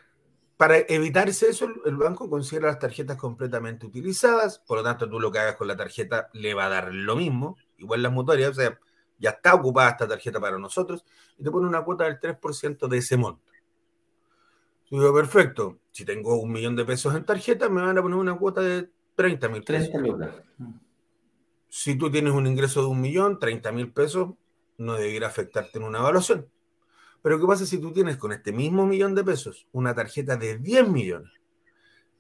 Para evitarse eso, el banco considera las tarjetas completamente utilizadas, por lo tanto, tú lo que hagas con la tarjeta le va a dar lo mismo, igual las mutuarias, o sea, ya está ocupada esta tarjeta para nosotros, y te pone una cuota del 3% de ese monto. Yo digo, perfecto, si tengo un millón de pesos en tarjeta, me van a poner una cuota de 30 mil pesos. Si tú tienes un ingreso de un millón, 30 mil pesos no debería afectarte en una evaluación. Pero ¿qué pasa si tú tienes con este mismo millón de pesos una tarjeta de 10 millones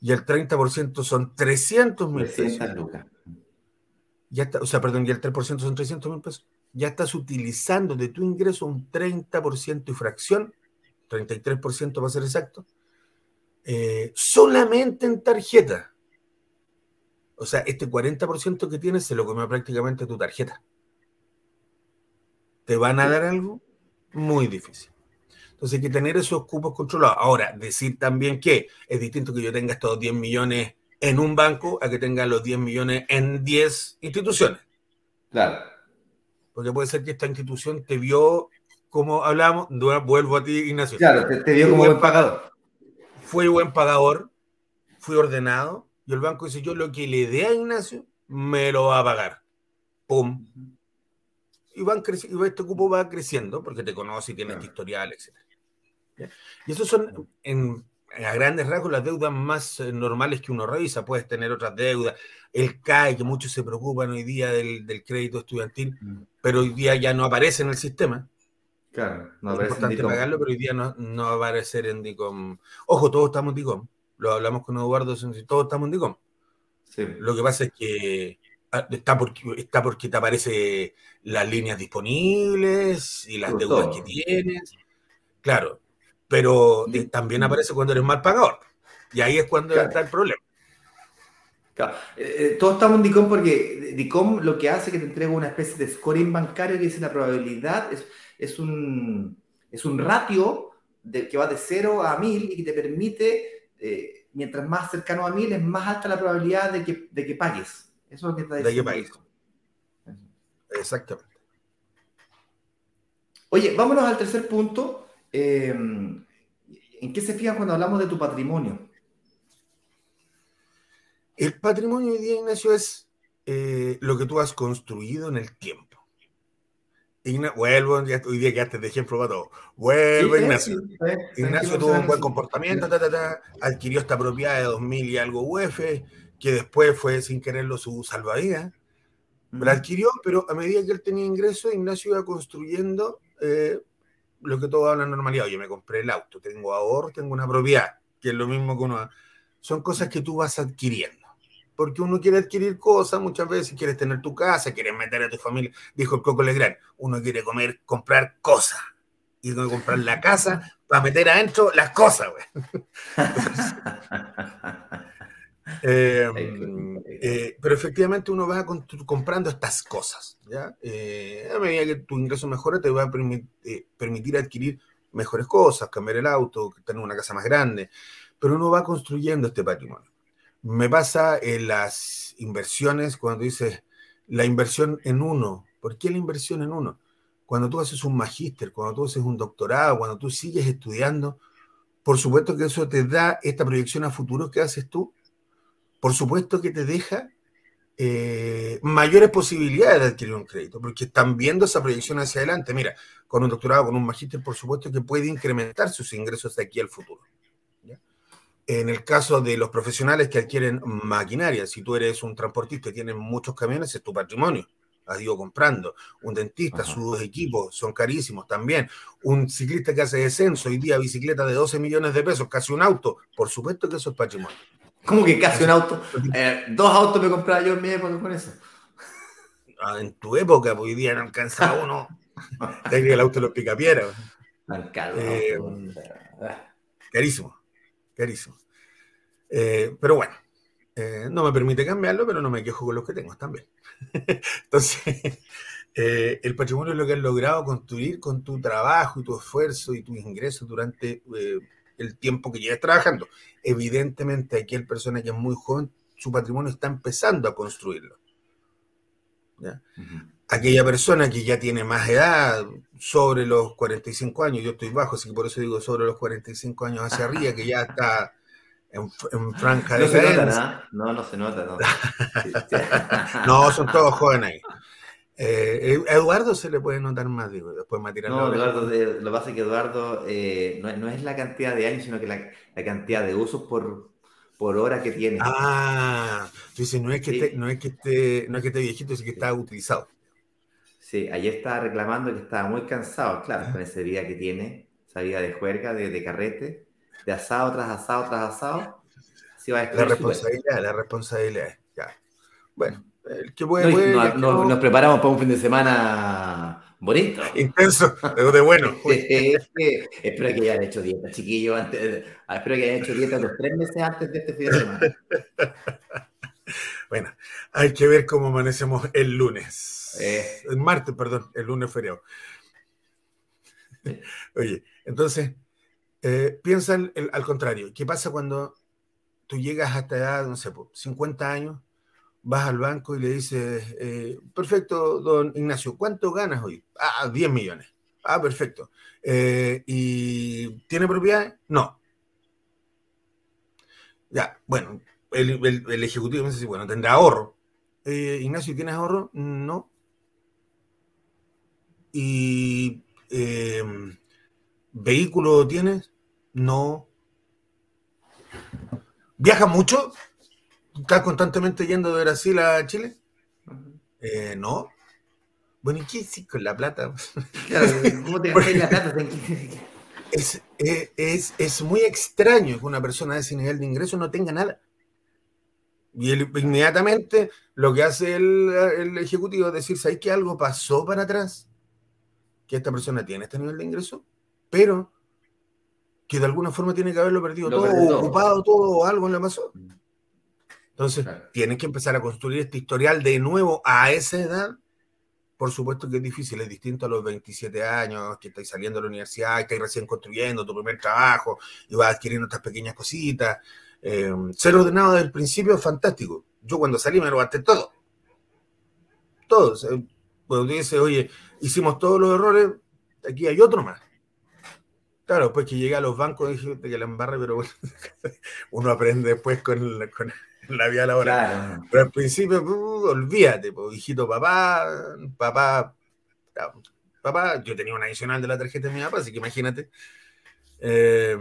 y el 30% son 300 mil pesos? Ya está, o sea, perdón, y el 3% son 300 mil pesos. Ya estás utilizando de tu ingreso un 30% y fracción, 33% para ser exacto, eh, solamente en tarjeta. O sea, este 40% que tienes se lo comió prácticamente tu tarjeta. ¿Te van a dar algo? Muy difícil. Entonces hay que tener esos cupos controlados. Ahora, decir también que es distinto que yo tenga estos 10 millones en un banco a que tenga los 10 millones en 10 instituciones. Claro. Porque puede ser que esta institución te vio, como hablamos, vuelvo a ti, Ignacio. Claro, te, vio como buen pagador. Fui buen pagador, fui ordenado, y el banco dice, yo lo que le dé a Ignacio, me lo va a pagar. ¡Pum! Y, van y este cupo va creciendo porque te conoce y tiene este historial, etc. Y esos son, en, a grandes rasgos, las deudas más eh, normales que uno revisa. Puedes tener otras deudas. El CAE, que muchos se preocupan hoy día del, crédito estudiantil, mm. pero hoy día ya no aparece en el sistema. Claro, no es importante pagarlo, pero hoy día no, no va a aparecer en DICOM. Ojo, todos estamos en DICOM lo hablamos con Eduardo, todos estamos en DICOM. Lo que pasa es que ah, está porque, está porque te aparece las líneas disponibles y las deudas que tienes. Claro, pero eh, también aparece cuando eres mal pagador. Y ahí es cuando está el problema. Claro. Eh, eh, todos estamos en DICOM porque DICOM lo que hace es que te entrega una especie de scoring bancario que dice la probabilidad, es, es, un, es un ratio de, que va de 0 a 1000 y que te permite eh, mientras más cercano a 1000 es más alta la probabilidad de que, de que pagues. Eso es lo que está diciendo. De que pagues. Exactamente. Oye, vámonos al tercer punto. Eh, ¿En qué se fijan cuando hablamos de tu patrimonio? El patrimonio hoy día, Ignacio, es eh, lo que tú has construido en el tiempo. vuelvo, hoy día quedaste de ejemplo para todo. Vuelvo, Ignacio. Ignacio tuvo un buen comportamiento, adquirió esta propiedad de 2000 y algo UF, que después fue sin quererlo su salvavidas. La adquirió, pero a medida que él tenía ingresos, Ignacio iba construyendo eh, lo que todo habla en normalidad. Yo me compré el auto, tengo ahorro, tengo una propiedad, que es lo mismo que uno. Son cosas que tú vas adquiriendo porque uno quiere adquirir cosas, muchas veces quieres tener tu casa, quieres meter a tu familia, dijo el Coco Legrand, uno quiere comer, comprar cosas, y no comprar la casa para meter adentro las cosas, güey. Eh, eh, pero efectivamente uno va comprando estas cosas, ¿ya? Eh, a medida que tu ingreso mejora, te va a permitir adquirir mejores cosas, cambiar el auto, tener una casa más grande, pero uno va construyendo este patrimonio. Me pasa en las inversiones cuando dices la inversión en uno. ¿Por qué la inversión en uno? Cuando tú haces un magíster, cuando tú haces un doctorado, cuando tú sigues estudiando, por supuesto que eso te da esta proyección a futuro que haces tú. Por supuesto que te deja eh, mayores posibilidades de adquirir un crédito, porque están viendo esa proyección hacia adelante. Mira, con un doctorado, con un magíster, por supuesto que puede incrementar sus ingresos de aquí al futuro. En el caso de los profesionales que adquieren maquinaria, si tú eres un transportista y tienes muchos camiones, es tu patrimonio. Has ido comprando. Un dentista, sus equipos son carísimos también. Un ciclista que hace descenso, hoy día bicicleta de 12 millones de pesos, casi un auto. Por supuesto que eso es patrimonio. ¿Cómo que casi un auto? Eh, dos autos me compraba yo en mi época con eso. Ah, en tu época, hoy día no alcanza uno. Tenía el auto de los picapieras. Eh, carísimo carísimo. Eh, pero bueno, no me permite cambiarlo, pero no me quejo con los que tengo también. Entonces, el patrimonio es lo que has logrado construir con tu trabajo y tu esfuerzo y tus ingresos durante el tiempo que llevas trabajando. Evidentemente, aquel persona que es muy joven, su patrimonio está empezando a construirlo. Aquella persona que ya tiene más edad, sobre los 45 años, yo estoy bajo, así que por eso digo sobre los 45 años hacia arriba, que ya está en, franja de... No se nota, ¿no? No, se nota. No, no son todos jóvenes ahí. Eh, Eduardo se le puede notar más, digo, después me No, Eduardo, lo que pasa es que Eduardo eh, no, es la cantidad de años, sino que la, cantidad de usos por, por hora que tiene. Ah, dice, no es que, esté, no es que esté, no es que esté viejito, es que está utilizado. Sí, ayer estaba reclamando que estaba muy cansado, claro, con ese día que tiene, esa vida de juerga, de, carrete, de asado tras asado tras asado. la responsabilidad, la responsabilidad, ya. Bueno, el que puede, Nos preparamos para un fin de semana bonito. Intenso, de bueno. espero que hayan hecho dieta, chiquillos, antes, espero que hayan hecho dieta los tres meses antes de este fin de semana. Bueno, hay que ver cómo amanecemos el lunes. Eh. El martes, perdón, el lunes feriado. Oye, entonces, eh, piensa al contrario. ¿Qué pasa cuando tú llegas hasta edad, no sé, 50 años, vas al banco y le dices, eh, perfecto, don Ignacio, ¿cuánto ganas hoy? Ah, 10 millones. Ah, perfecto. ¿Y tiene propiedad? No. Ya, bueno, el, ejecutivo me dice, bueno, tendrá ahorro. Eh, Ignacio, ¿tienes ahorro? No. ¿Y em, vehículo tienes? No. ¿Viaja mucho? ¿Estás constantemente yendo de Brasil a Chile? Eh, no. Bueno, ¿y qué hiciste con la plata? ¿Cómo te gastas la plata? Es, es, es, muy extraño que una persona de ese nivel de ingreso no tenga nada. Y él, inmediatamente lo que hace el, ejecutivo es decir, ¿sabes que algo pasó para atrás? Que esta persona tiene este nivel de ingreso, pero que de alguna forma tiene que haberlo perdido todo, ocupado todo, algo le pasó. Entonces, tienes que empezar a construir este historial de nuevo a esa edad. Por supuesto que es difícil, es distinto a los 27 años, que estáis saliendo de la universidad, estáis recién construyendo tu primer trabajo y vas adquiriendo estas pequeñas cositas. Eh, ser ordenado desde el principio es fantástico. Yo cuando salí me lo gasté todo. Todo. cuando dice, oye, hicimos todos los errores, aquí hay otro más. Claro, después que llegué a los bancos dije que la embarre, pero bueno, uno aprende después con, la vida laboral. Pero al principio, uh, olvídate, hijito, papá, papá, papá, yo tenía un adicional de la tarjeta de mi papá, así que imagínate. Eh,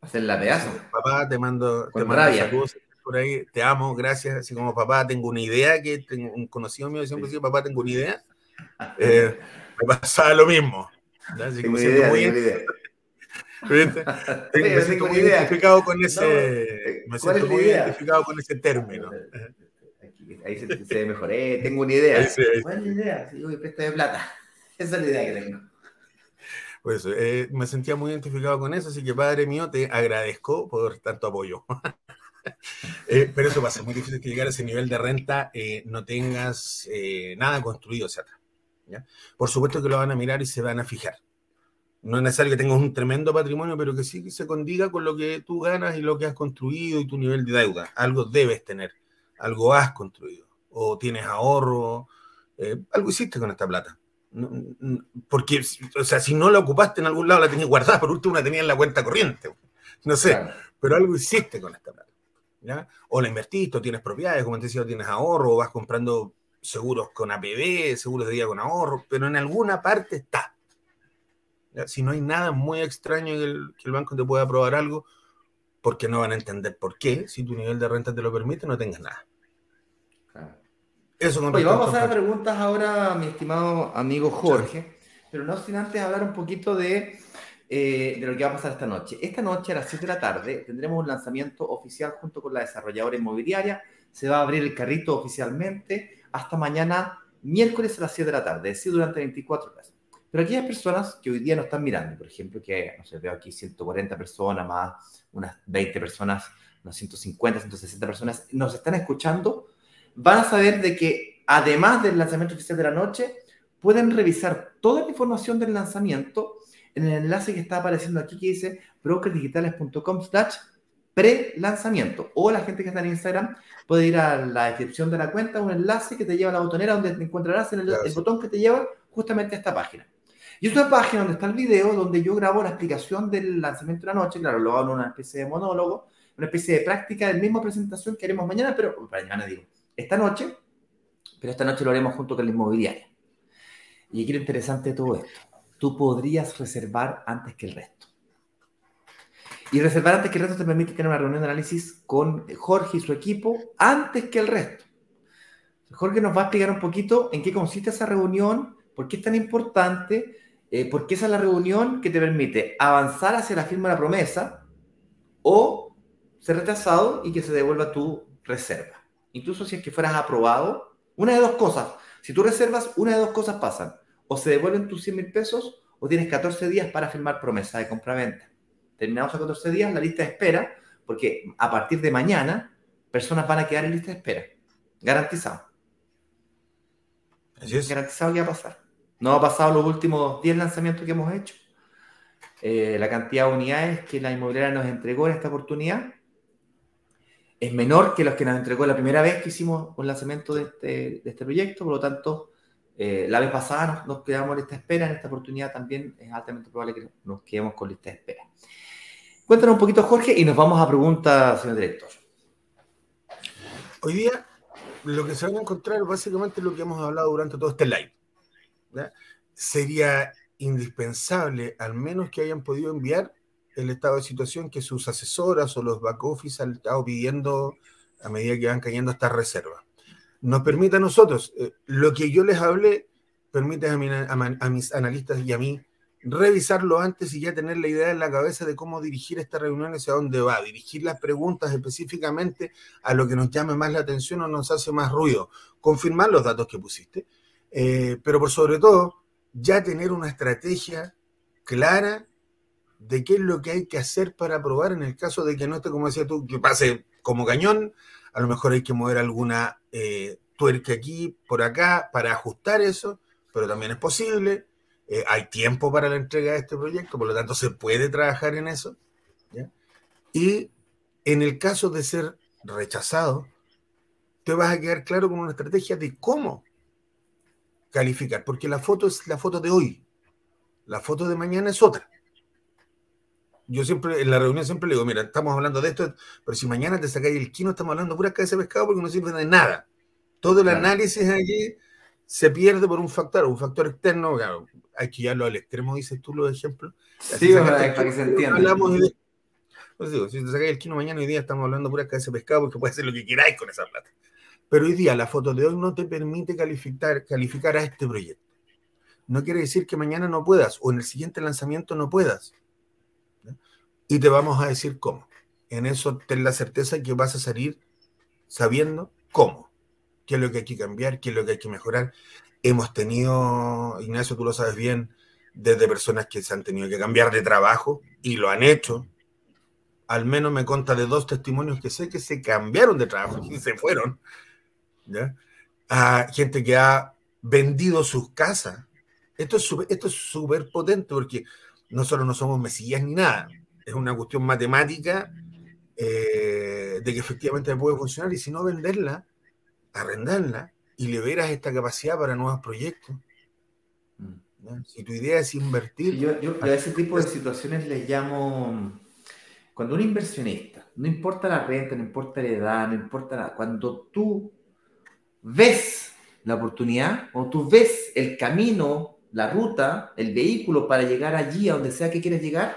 Hacer la pedazo. Papá, te mando, te mando por ahí, te amo, gracias. Así como papá, tengo una idea, que tengo un conocido mío siempre dice, papá, tengo una idea. Eh, me pasaba lo mismo. Así tengo una idea, muy. me siento muy identificado con ese, me siento muy identificado con ese término. Ahí se, se mejoré, tengo una idea. ¿Cuál es la idea? Si yo plata. Esa es la idea que tengo. Pues eh, me sentía muy identificado con eso, así que Padre mío, te agradezco por tanto apoyo. eh, pero eso pasa, es muy difícil que llegar a ese nivel de renta eh, no tengas eh, nada construido hacia atrás. ¿ya? Por supuesto que lo van a mirar y se van a fijar. No es necesario que tengas un tremendo patrimonio, pero que sí se condiga con lo que tú ganas y lo que has construido y tu nivel de deuda. Algo debes tener, algo has construido, o tienes ahorro, algo hiciste con esta plata. Porque, o sea, si no la ocupaste en algún lado, la tenías guardada, por último la tenías en la cuenta corriente. No sé, pero algo hiciste con esta plata. ¿ya? O la invertiste, o tienes propiedades, como te decía, tienes ahorro, o vas comprando seguros con APB, seguros de día con ahorro, pero en alguna parte está. Si no hay nada muy extraño que el, que el banco te pueda aprobar algo, porque no van a entender por qué, si tu nivel de renta te lo permite, no tengas nada. Eso vamos a hacer preguntas ahora, mi estimado amigo Jorge, pero no sin antes hablar un poquito de, eh, de lo que va a pasar esta noche. Esta noche a las 7 de la tarde tendremos un lanzamiento oficial junto con la desarrolladora inmobiliaria. Se va a abrir el carrito oficialmente hasta mañana, miércoles a las 7 de la tarde, es decir, durante 24 horas. Pero aquellas personas que hoy día nos están mirando, por ejemplo, que no sé, veo aquí 140 personas más unas 20 personas, unas 150, 160 personas, nos están escuchando van a saber de que además del lanzamiento oficial de la noche, pueden revisar toda la información del lanzamiento en el enlace que está apareciendo aquí que dice brokerdigitales.com slash pre-lanzamiento. O la gente que está en Instagram puede ir a la descripción de la cuenta, un enlace que te lleva a la botonera donde te encontrarás en el, botón que te lleva justamente a esta página. Y es una página donde está el video donde yo grabo la explicación del lanzamiento de la noche, claro, lo hago en una especie de monólogo, una especie de práctica de la misma presentación que haremos mañana, pero mañana digo, esta noche, pero esta noche lo haremos junto con la inmobiliaria. Y aquí lo interesante de todo esto, tú podrías reservar antes que el resto. Y reservar antes que el resto te permite tener una reunión de análisis con Jorge y su equipo antes que el resto. Jorge nos va a explicar un poquito en qué consiste esa reunión, por qué es tan importante, eh, por qué esa es la reunión que te permite avanzar hacia la firma de la promesa o ser rechazado y que se devuelva tu reserva incluso si es que fueras aprobado, una de dos cosas. Si tú reservas, una de dos cosas pasan. O se devuelven tus 100 mil pesos o tienes 14 días para firmar promesa de compra-venta. Terminamos a 14 días la lista de espera, porque a partir de mañana personas van a quedar en lista de espera. Garantizado. Así es. Garantizado que va a pasar. No ha pasado los últimos 10 lanzamientos que hemos hecho. Eh, la cantidad de unidades que la inmobiliaria nos entregó en esta oportunidad es menor que los que nos entregó la primera vez que hicimos un lanzamiento de este, de este proyecto, por lo tanto, eh, la vez pasada nos, quedamos en de espera, en esta oportunidad también es altamente probable que nos quedemos con lista de espera. Cuéntanos un poquito, Jorge, y nos vamos a preguntas, señor director. Hoy día, lo que se van a encontrar básicamente es lo que hemos hablado durante todo este live. Sería indispensable, al menos que hayan podido enviar el estado de situación que sus asesoras o los back office han estado pidiendo a medida que van cayendo estas reservas. Nos permite a nosotros, eh, lo que yo les hablé, permite a, a, mis analistas y a mí revisarlo antes y ya tener la idea en la cabeza de cómo dirigir esta reunión hacia dónde va, dirigir las preguntas específicamente a lo que nos llame más la atención o nos hace más ruido, confirmar los datos que pusiste, eh, pero por sobre todo ya tener una estrategia clara de qué es lo que hay que hacer para probar en el caso de que no esté, como decía tú, que pase como cañón. A lo mejor hay que mover alguna eh, tuerca aquí, por acá, para ajustar eso, pero también es posible. Eh, hay tiempo para la entrega de este proyecto, por lo tanto se puede trabajar en eso. Y En el caso de ser rechazado, te vas a quedar claro con una estrategia de cómo calificar, porque la foto es la foto de hoy, la foto de mañana es otra. Yo siempre, en la reunión siempre le digo, mira, estamos hablando de esto, pero si mañana te sacáis el quino, estamos hablando pura cabeza de pescado porque no sirve de nada. Todo el análisis allí se pierde por un factor, un factor externo, hay que llevarlo al extremo, dices tú los ejemplos. Sí, para, que se entienda. Hablamos de, pues digo, si te sacáis el quino mañana, hoy día estamos hablando pura cabeza de pescado porque puede hacer lo que queráis con esa plata. Pero hoy día la foto de hoy no te permite calificar, calificar a este proyecto. No quiere decir que mañana no puedas o en el siguiente lanzamiento no puedas y te vamos a decir cómo. En eso ten la certeza que vas a salir sabiendo cómo, qué es lo que hay que cambiar, qué es lo que hay que mejorar. Hemos tenido, Ignacio, tú lo sabes bien, desde personas que se han tenido que cambiar de trabajo y lo han hecho. Al menos me conta de dos testimonios que sé que se cambiaron de trabajo y se fueron. A gente que ha vendido sus casas. Esto es esto es súper potente porque nosotros no somos mesías ni nada es una cuestión matemática eh, de que efectivamente puede funcionar y si no venderla, arrendarla y liberas esta capacidad para nuevos proyectos. Si tu idea es invertir... yo, a ese tipo de situaciones les llamo, cuando un inversionista, no importa la renta, no importa la edad, no importa nada, cuando tú ves la oportunidad o tú ves el camino, la ruta, el vehículo para llegar allí, a donde sea que quieres llegar,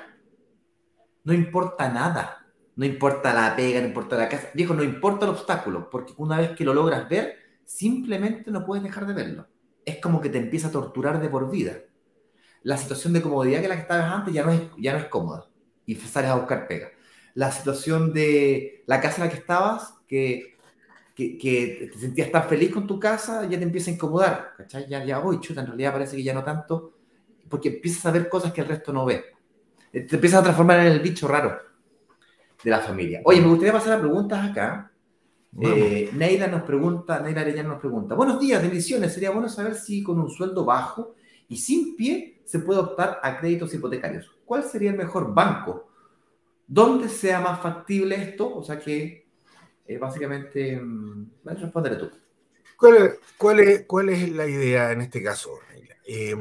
no importa nada. No importa la pega, no importa la casa. Viejo, no importa el obstáculo, porque una vez que lo logras ver, simplemente no puedes dejar de verlo. Es como que te empieza a torturar de por vida. La situación de comodidad que la que estabas antes ya no es, ya no es cómoda y sales a buscar pega. La situación de la casa en la que estabas, que, que, te sentías tan feliz con tu casa, ya te empieza a incomodar. ¿cachai? Ya, ya, voy, chuta, en realidad parece que ya no tanto, porque empiezas a ver cosas que el resto no ve. Eh, te empiezas a transformar en el bicho raro de la familia. Oye, me gustaría pasar a preguntas acá. Eh, Neida nos pregunta, Neida Arellano nos pregunta, buenos días, bendiciones, sería bueno saber si con un sueldo bajo y sin pie se puede optar a créditos hipotecarios. ¿Cuál sería el mejor banco? ¿Dónde sea más factible esto? O sea que eh, básicamente, mm, responderé tú. ¿Cuál es, cuál, es, ¿Cuál es la idea en este caso? Eh,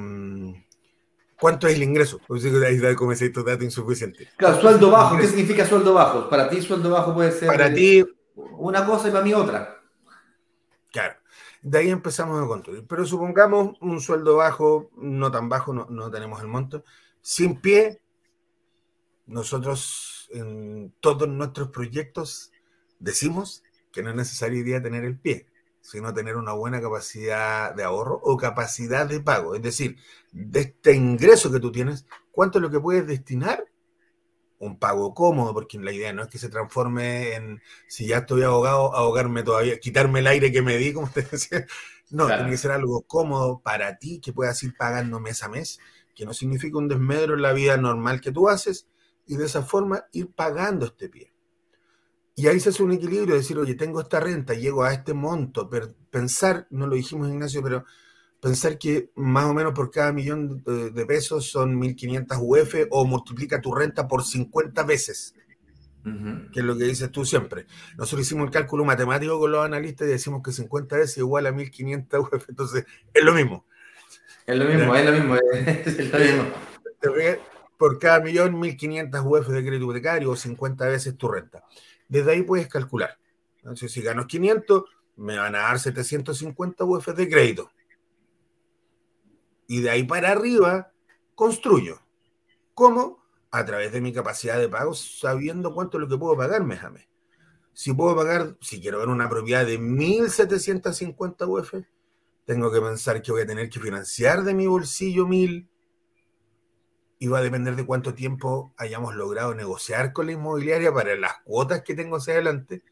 ¿Cuánto es el ingreso? Pues ahí da como ese dato insuficiente. Claro, sueldo bajo. ¿Qué significa sueldo bajo? Para ti, sueldo bajo puede ser. Para ti. Una cosa y para mí otra. Claro. De ahí empezamos a construir. Pero supongamos un sueldo bajo, no tan bajo, no, no tenemos el monto. Sin pie, nosotros en todos nuestros proyectos decimos que no es necesario hoy día tener el pie sino tener una buena capacidad de ahorro o capacidad de pago. Es decir, de este ingreso que tú tienes, ¿cuánto es lo que puedes destinar? Un pago cómodo, porque la idea no es que se transforme en, si ya estoy ahogado, ahogarme todavía, quitarme el aire que me di, como usted decía. No, tiene que ser algo cómodo para ti, que puedas ir pagando mes a mes, que no significa un desmedro en la vida normal que tú haces, y de esa forma ir pagando este pie. Y ahí se hace un equilibrio, decir, oye, tengo esta renta, llego a este monto, pero pensar, no lo dijimos Ignacio, pero pensar que más o menos por cada millón de, pesos son 1.500 UF o multiplica tu renta por 50 veces, que es lo que dices tú siempre. Nosotros hicimos el cálculo matemático con los analistas y decimos que 50 veces igual a 1.500 UF, entonces es lo mismo. Es lo mismo, es lo mismo, es lo mismo. Por cada millón, 1.500 UF de crédito hipotecario o 50 veces tu renta. Desde ahí puedes calcular. Entonces, si gano 500, me van a dar 750 UF de crédito. Y de ahí para arriba, construyo. ¿Cómo? A través de mi capacidad de pago, sabiendo cuánto es lo que puedo pagar mes a mes. Si puedo pagar, si quiero ver una propiedad de 1.750 UF, tengo que pensar que voy a tener que financiar de mi bolsillo 1.000 y va a depender de cuánto tiempo hayamos logrado negociar con la inmobiliaria para las cuotas que tengo hacia adelante,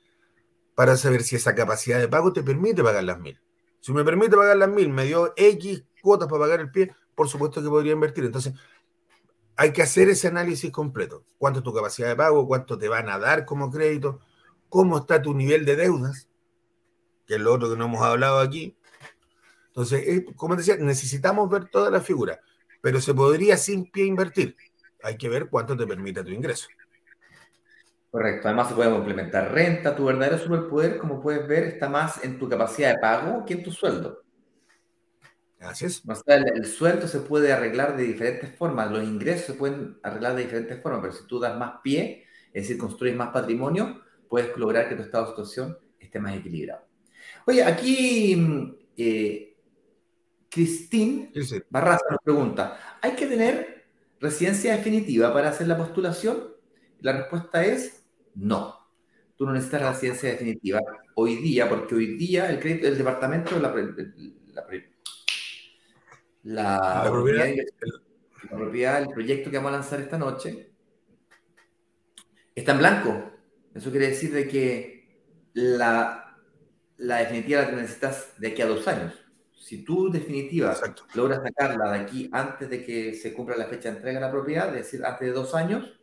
para saber si esa capacidad de pago te permite pagar las mil. Si me permite pagar las mil, me dio X cuotas para pagar el pie, por supuesto que podría invertir. Entonces, hay que hacer ese análisis completo. ¿Cuánto es tu capacidad de pago? ¿Cuánto te van a dar como crédito? ¿Cómo está tu nivel de deudas? Que es lo otro que no hemos hablado aquí. Entonces, como decía, necesitamos ver toda la figura pero se podría sin pie invertir. Hay que ver cuánto te permite tu ingreso. Correcto, además se puede complementar renta. Tu verdadero superpoder, como puedes ver, está más en tu capacidad de pago que en tu sueldo. Así es. el, sueldo se puede arreglar de diferentes formas, los ingresos se pueden arreglar de diferentes formas, pero si tú das más pie, es decir, construyes más patrimonio, puedes lograr que tu estado de situación esté más equilibrado. Oye, aquí mm, eh, Cristín Barraza nos pregunta, ¿hay que tener residencia definitiva para hacer la postulación? La respuesta es no. Tú no necesitas residencia definitiva hoy día, porque hoy día el crédito del departamento, la, la, propiedad, la propiedad, el proyecto que vamos a lanzar esta noche, está en blanco. Eso quiere decir de que la, la definitiva la necesitas de aquí a dos años. Si tú, definitiva, logras sacarla de aquí antes de que se cumpla la fecha de entrega de la propiedad, es decir, antes de dos años,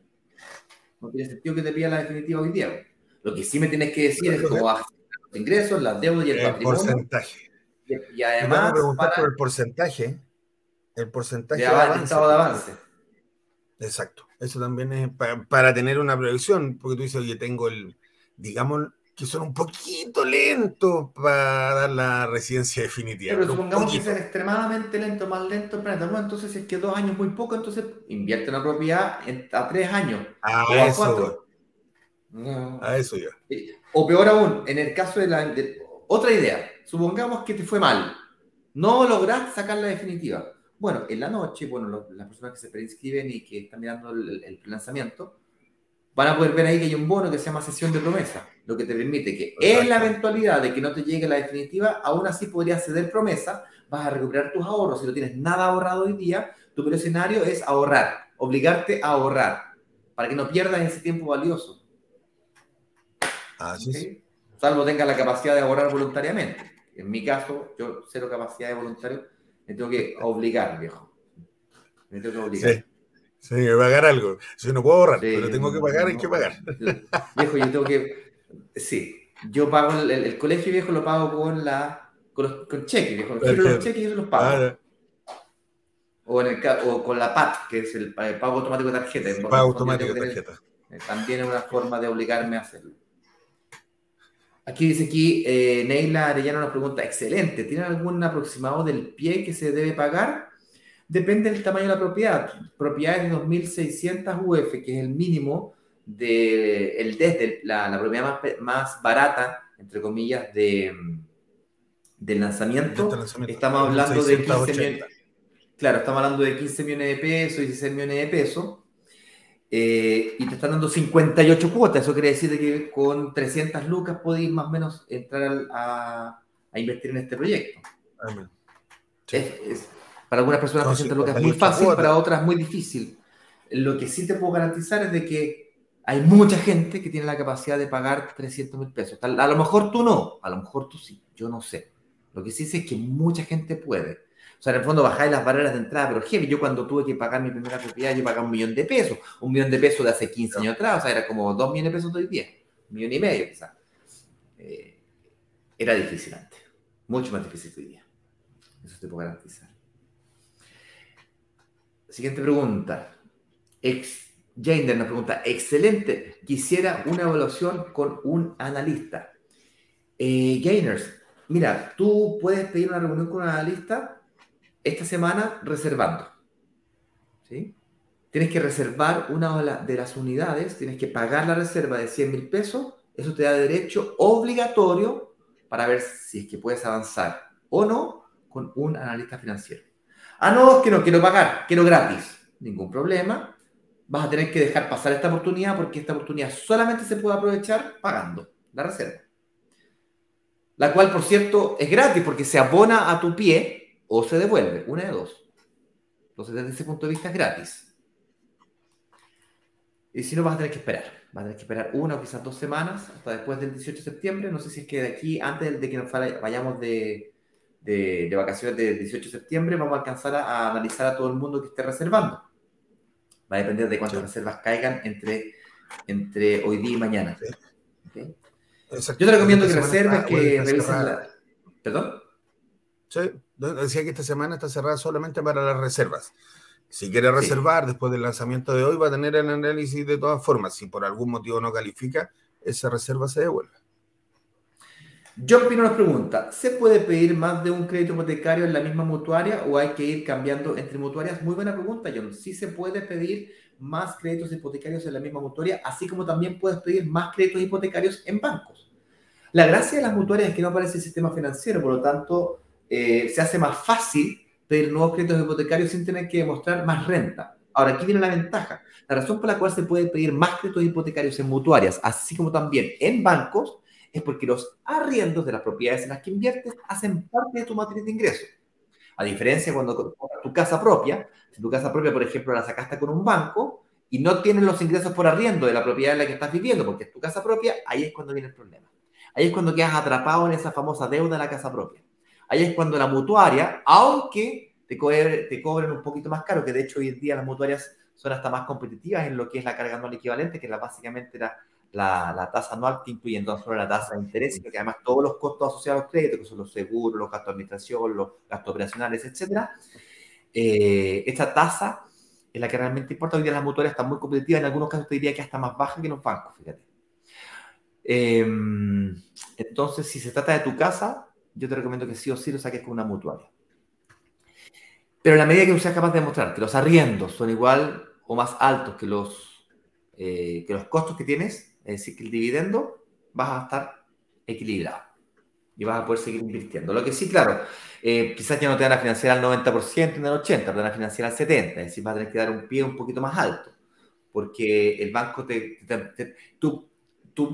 no tiene sentido que te pida la definitiva hoy día. Lo que sí me tienes que decir es cómo vas los ingresos, las deudas y el, patrimonio. porcentaje. Y, además. Para, por el porcentaje. El porcentaje de, avance. Estado de avance. Exacto. Eso también es para, tener una previsión, porque tú dices, oye, tengo el, digamos, que son un poquito lentos para dar la residencia definitiva. Pero, supongamos que sean extremadamente lentos, más lentos, entonces si es que dos años muy poco, entonces invierte en la propiedad a tres años. A eso. A eso ya. O peor aún, en el caso de la... otra idea, supongamos que te fue mal, no logras sacar la definitiva. Bueno, en la noche, bueno, las personas que se preinscriben y que están mirando el, el lanzamiento, van a poder ver ahí que hay un bono que se llama sesión de promesa, lo que te permite que en la eventualidad de que no te llegue la definitiva, aún así podrías ceder promesa, vas a recuperar tus ahorros. Si no tienes nada ahorrado hoy día, tu primer escenario es ahorrar, obligarte a ahorrar, para que no pierdas ese tiempo valioso. Así es. Salvo tengas la capacidad de ahorrar voluntariamente. En mi caso, yo cero capacidad de voluntario, me tengo que obligar, viejo. Me tengo que obligar. Sí. Sí, que pagar algo. Si no puedo ahorrar, pero tengo que pagar, hay que pagar. Viejo, yo tengo que. Sí, yo pago el, colegio viejo, lo pago con la con, con cheques, viejo. Los, cheques yo los pago. O, en el, o con la PAT, que es el, pago automático de tarjeta. El pago automático de tarjeta. también es una forma de obligarme a hacerlo. Aquí dice aquí, eh, Neila Arellano nos pregunta, excelente, ¿tienen algún aproximado del pie que se debe pagar? Depende del tamaño de la propiedad. Propiedades de 2.600 UF, que es el mínimo de el desde la, propiedad más, barata, entre comillas, de, del lanzamiento. Estamos hablando de 15 millones. Claro, estamos hablando de 15 millones de pesos, 16 millones de pesos. Eh, y te están dando 58 cuotas. Eso quiere decir que con 300 lucas podéis más o menos entrar a, invertir en este proyecto. es, para algunas personas 300 lucas es muy fácil, para otras es muy difícil. Lo que sí te puedo garantizar es de que hay mucha gente que tiene la capacidad de pagar 300 mil pesos. A lo mejor tú no, a lo mejor tú sí, yo no sé. Lo que sí sé es que mucha gente puede. O sea, en el fondo bajáis las barreras de entrada, pero heavy, yo cuando tuve que pagar mi primera propiedad, yo pagaba un millón de pesos. Un millón de pesos de hace 15 años atrás, o sea, era como dos millones de pesos de hoy día. Un millón y medio, quizás. Eh, era difícil antes. Mucho más difícil que hoy día. Eso te puedo garantizar. Siguiente pregunta. Ex nos pregunta, excelente, quisiera una evaluación con un analista. Eh, mira, tú puedes pedir una reunión con un analista esta semana reservando. ¿sí? Tienes que reservar una de las unidades, tienes que pagar la reserva de 100 mil pesos, eso te da derecho obligatorio para ver si es que puedes avanzar o no con un analista financiero. Ah, no, que no quiero pagar, quiero gratis. Ningún problema. Vas a tener que dejar pasar esta oportunidad porque esta oportunidad solamente se puede aprovechar pagando la reserva. La cual, por cierto, es gratis porque se abona a tu pie o se devuelve, una de dos. Entonces, desde ese punto de vista es gratis. Y si no, vas a tener que esperar. Vas a tener que esperar una o quizás dos semanas hasta después del 18 de septiembre. No sé si es que de aquí, antes de que nos vayamos de, de, vacaciones del 18 de septiembre, vamos a alcanzar a, analizar a todo el mundo que esté reservando. Va a depender de cuántas reservas caigan entre, entre hoy día y mañana. Yo te recomiendo que reserves, que revises la... ¿Perdón? Sí, decía que esta semana está cerrada solamente para las reservas. Si quiere reservar después del lanzamiento de hoy, va a tener el análisis de todas formas. Si por algún motivo no califica, esa reserva se devuelve. John Pino nos pregunta, ¿se puede pedir más de un crédito hipotecario en la misma mutuaria o hay que ir cambiando entre mutuarias? Muy buena pregunta, John. Sí se puede pedir más créditos hipotecarios en la misma mutuaria, así como también puedes pedir más créditos hipotecarios en bancos. La gracia de las mutuarias es que no aparece el sistema financiero, por lo tanto, eh, se hace más fácil pedir nuevos créditos hipotecarios sin tener que demostrar más renta. Ahora, aquí viene la ventaja. La razón por la cual se puede pedir más créditos hipotecarios en mutuarias, así como también en bancos, es porque los arriendos de las propiedades en las que inviertes hacen parte de tu matriz de ingresos. A diferencia cuando tu casa propia, si tu casa propia, por ejemplo, la sacaste con un banco y no tienes los ingresos por arriendo de la propiedad en la que estás viviendo, porque es tu casa propia, ahí es cuando viene el problema. Ahí es cuando quedas atrapado en esa famosa deuda de la casa propia. Ahí es cuando la mutuaria, aunque te, te cobren un poquito más caro, que de hecho hoy en día las mutuarias son hasta más competitivas en lo que es la carga anual equivalente, que la, básicamente era la, tasa anual que incluye no solo la tasa de interés, sino que además todos los costos asociados al crédito, que son los seguros, los gastos de administración, los gastos operacionales, etc. Eh, esta tasa es la que realmente importa. Hoy día las mutuarias están muy competitivas, en algunos casos te diría que hasta más baja que los bancos, fíjate. Em, entonces, si se trata de tu casa, yo te recomiendo que sí o sí lo saques con una mutuaria. Pero en la medida que tú seas capaz de demostrar que los arriendos son igual o más altos que los, eh, que los costos que tienes, es decir, que el dividendo vas a estar equilibrado y vas a poder seguir invirtiendo. Lo que sí, claro, eh, quizás ya no te van a financiar al 90% ni al 80%, te van a financiar al 70%, es decir, vas a tener que dar un pie un poquito más alto, porque el banco te, tú,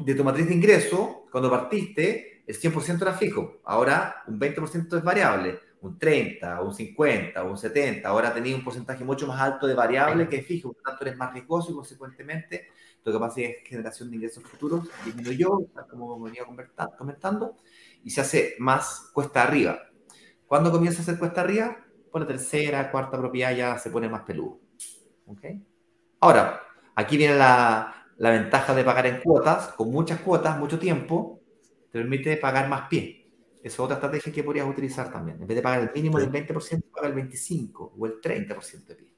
de tu matriz de ingreso, cuando partiste, el 100% era fijo, ahora un 20% es variable, un 30, un 50, un 70, ahora tenías un porcentaje mucho más alto de variable que fijo, por lo tanto eres más riesgoso y consecuentemente lo que pasa es que generación de ingresos futuros disminuyó, como venía comentando, y se hace más cuesta arriba. ¿Cuándo comienza a hacer cuesta arriba? Por la tercera, cuarta propiedad ya se pone más peludo. ¿Okay? Ahora, aquí viene la, la ventaja de pagar en cuotas, con muchas cuotas, mucho tiempo, te permite pagar más pie. Esa es otra estrategia que podrías utilizar también. En vez de pagar el mínimo del 20%, paga el 25% o el 30% de pie.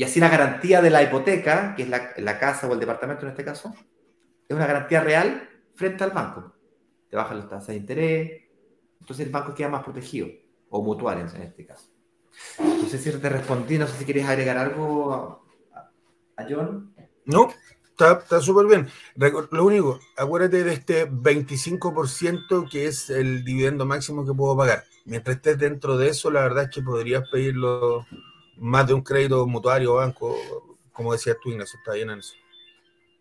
Y así la garantía de la hipoteca, que es la, casa o el departamento en este caso, es una garantía real frente al banco. Te bajan las tasas de interés, entonces el banco queda más protegido, o mutuarios en este caso. No sé si te respondí, no sé si querías agregar algo a, John. No, está súper bien. Lo único, acuérdate de este 25% que es el dividendo máximo que puedo pagar. Mientras estés dentro de eso, la verdad es que podrías pedirlo más de un crédito mutuario o banco, como decías tú, Ignacio, está bien en eso.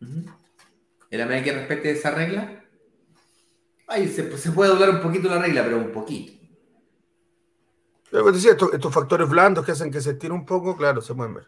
¿En la medida que respete esa regla? Ahí se, se, puede doblar un poquito la regla, pero un poquito. Pero decía, estos, estos, factores blandos que hacen que se estire un poco, claro, se pueden ver.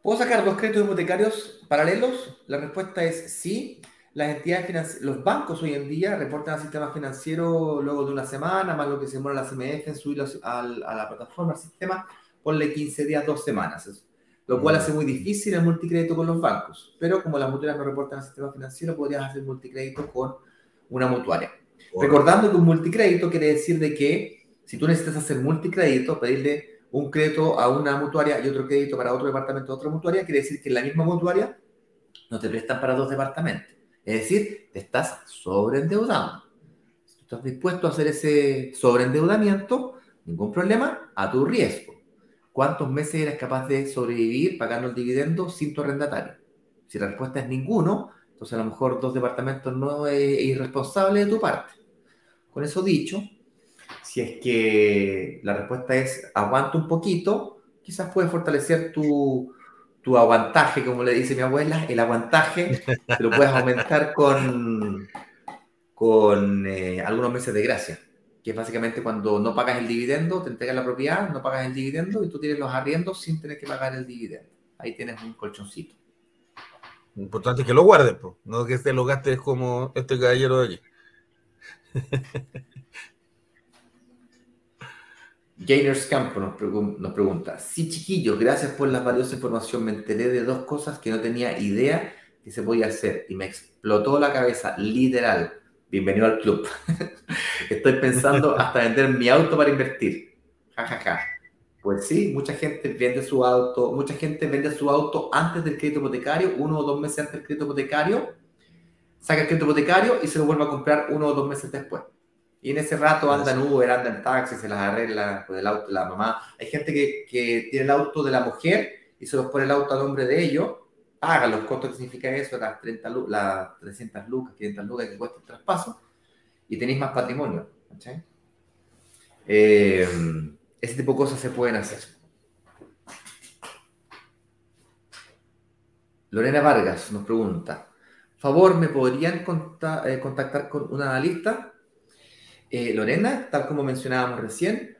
¿Puedo sacar dos créditos hipotecarios paralelos? La respuesta es sí. Las entidades los bancos hoy en día reportan al sistema financiero luego de una semana, más lo que se demora la CMF en subirlo a, la plataforma, al sistema, ponle 15 días, dos semanas. Lo cual mm. hace muy difícil el multicrédito con los bancos. Pero como las mutuarias no reportan al sistema financiero, podrías hacer multicrédito con una mutuaria. Recordando que un multicrédito quiere decir de que si tú necesitas hacer multicrédito, pedirle un crédito a una mutuaria y otro crédito para otro departamento a otra mutuaria, quiere decir que en la misma mutuaria no te prestan para dos departamentos. Es decir, estás sobreendeudando. Si estás dispuesto a hacer ese sobreendeudamiento, ningún problema, a tu riesgo. ¿Cuántos meses eres capaz de sobrevivir pagando el dividendo sin tu arrendatario? Si la respuesta es ninguno, entonces a lo mejor dos departamentos no es irresponsable de tu parte. Con eso dicho, si es que la respuesta es aguanta un poquito, quizás puedes fortalecer tu, tu aguantaje, como le dice mi abuela, el aguantaje, te lo puedes aumentar con, con eh, algunos meses de gracia, que es básicamente cuando no pagas el dividendo, te entregan la propiedad, no pagas el dividendo y tú tienes los arriendos sin tener que pagar el dividendo. Ahí tienes un colchoncito. Importante que lo guardes, no que te lo gastes como este caballero de allí. Gainers Campo nos, pregunta, sí chiquillos, gracias por la valiosa información, me enteré de dos cosas que no tenía idea que se podía hacer y me explotó la cabeza, literal. Bienvenido al club. Estoy pensando hasta vender mi auto para invertir. Ja, ja, ja. Pues sí, mucha gente vende su auto, mucha gente vende su auto antes del crédito hipotecario, uno o dos meses antes del crédito hipotecario, saca el crédito hipotecario y se lo vuelve a comprar uno o dos meses después. Y en ese rato anda en Uber, anda en taxi, se las arregla con el auto de la mamá. Hay gente que, que tiene el auto de la mujer y se los pone el auto a nombre de ellos, paga los costos que significa eso, las, 30, las 300 lucas, 500 lucas que cuesta el traspaso, y tenéis más patrimonio. Eh, ese tipo de cosas se pueden hacer. Lorena Vargas nos pregunta, favor, ¿me podrían eh, contactar con un analista? Eh, Lorena, tal como mencionábamos recién,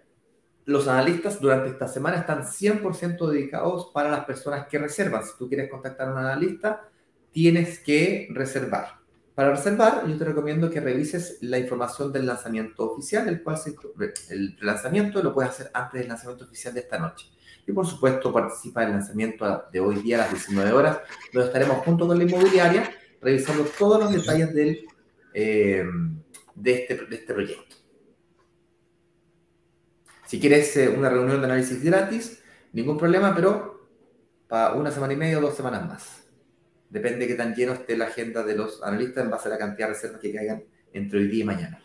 los analistas durante esta semana están 100% dedicados para las personas que reservan. Si tú quieres contactar a un analista, tienes que reservar. Para reservar, yo te recomiendo que revises la información del lanzamiento oficial, el cual el lanzamiento lo puedes hacer antes del lanzamiento oficial de esta noche. Y por supuesto, participa en el lanzamiento de hoy día a las 19 horas, donde estaremos junto con la inmobiliaria revisando todos los detalles del, eh, de, este, de este proyecto. Si quieres eh, una reunión de análisis gratis, ningún problema, pero para una semana y media o dos semanas más. Depende de qué tan lleno esté la agenda de los analistas en base a la cantidad de reservas que caigan entre hoy día y mañana.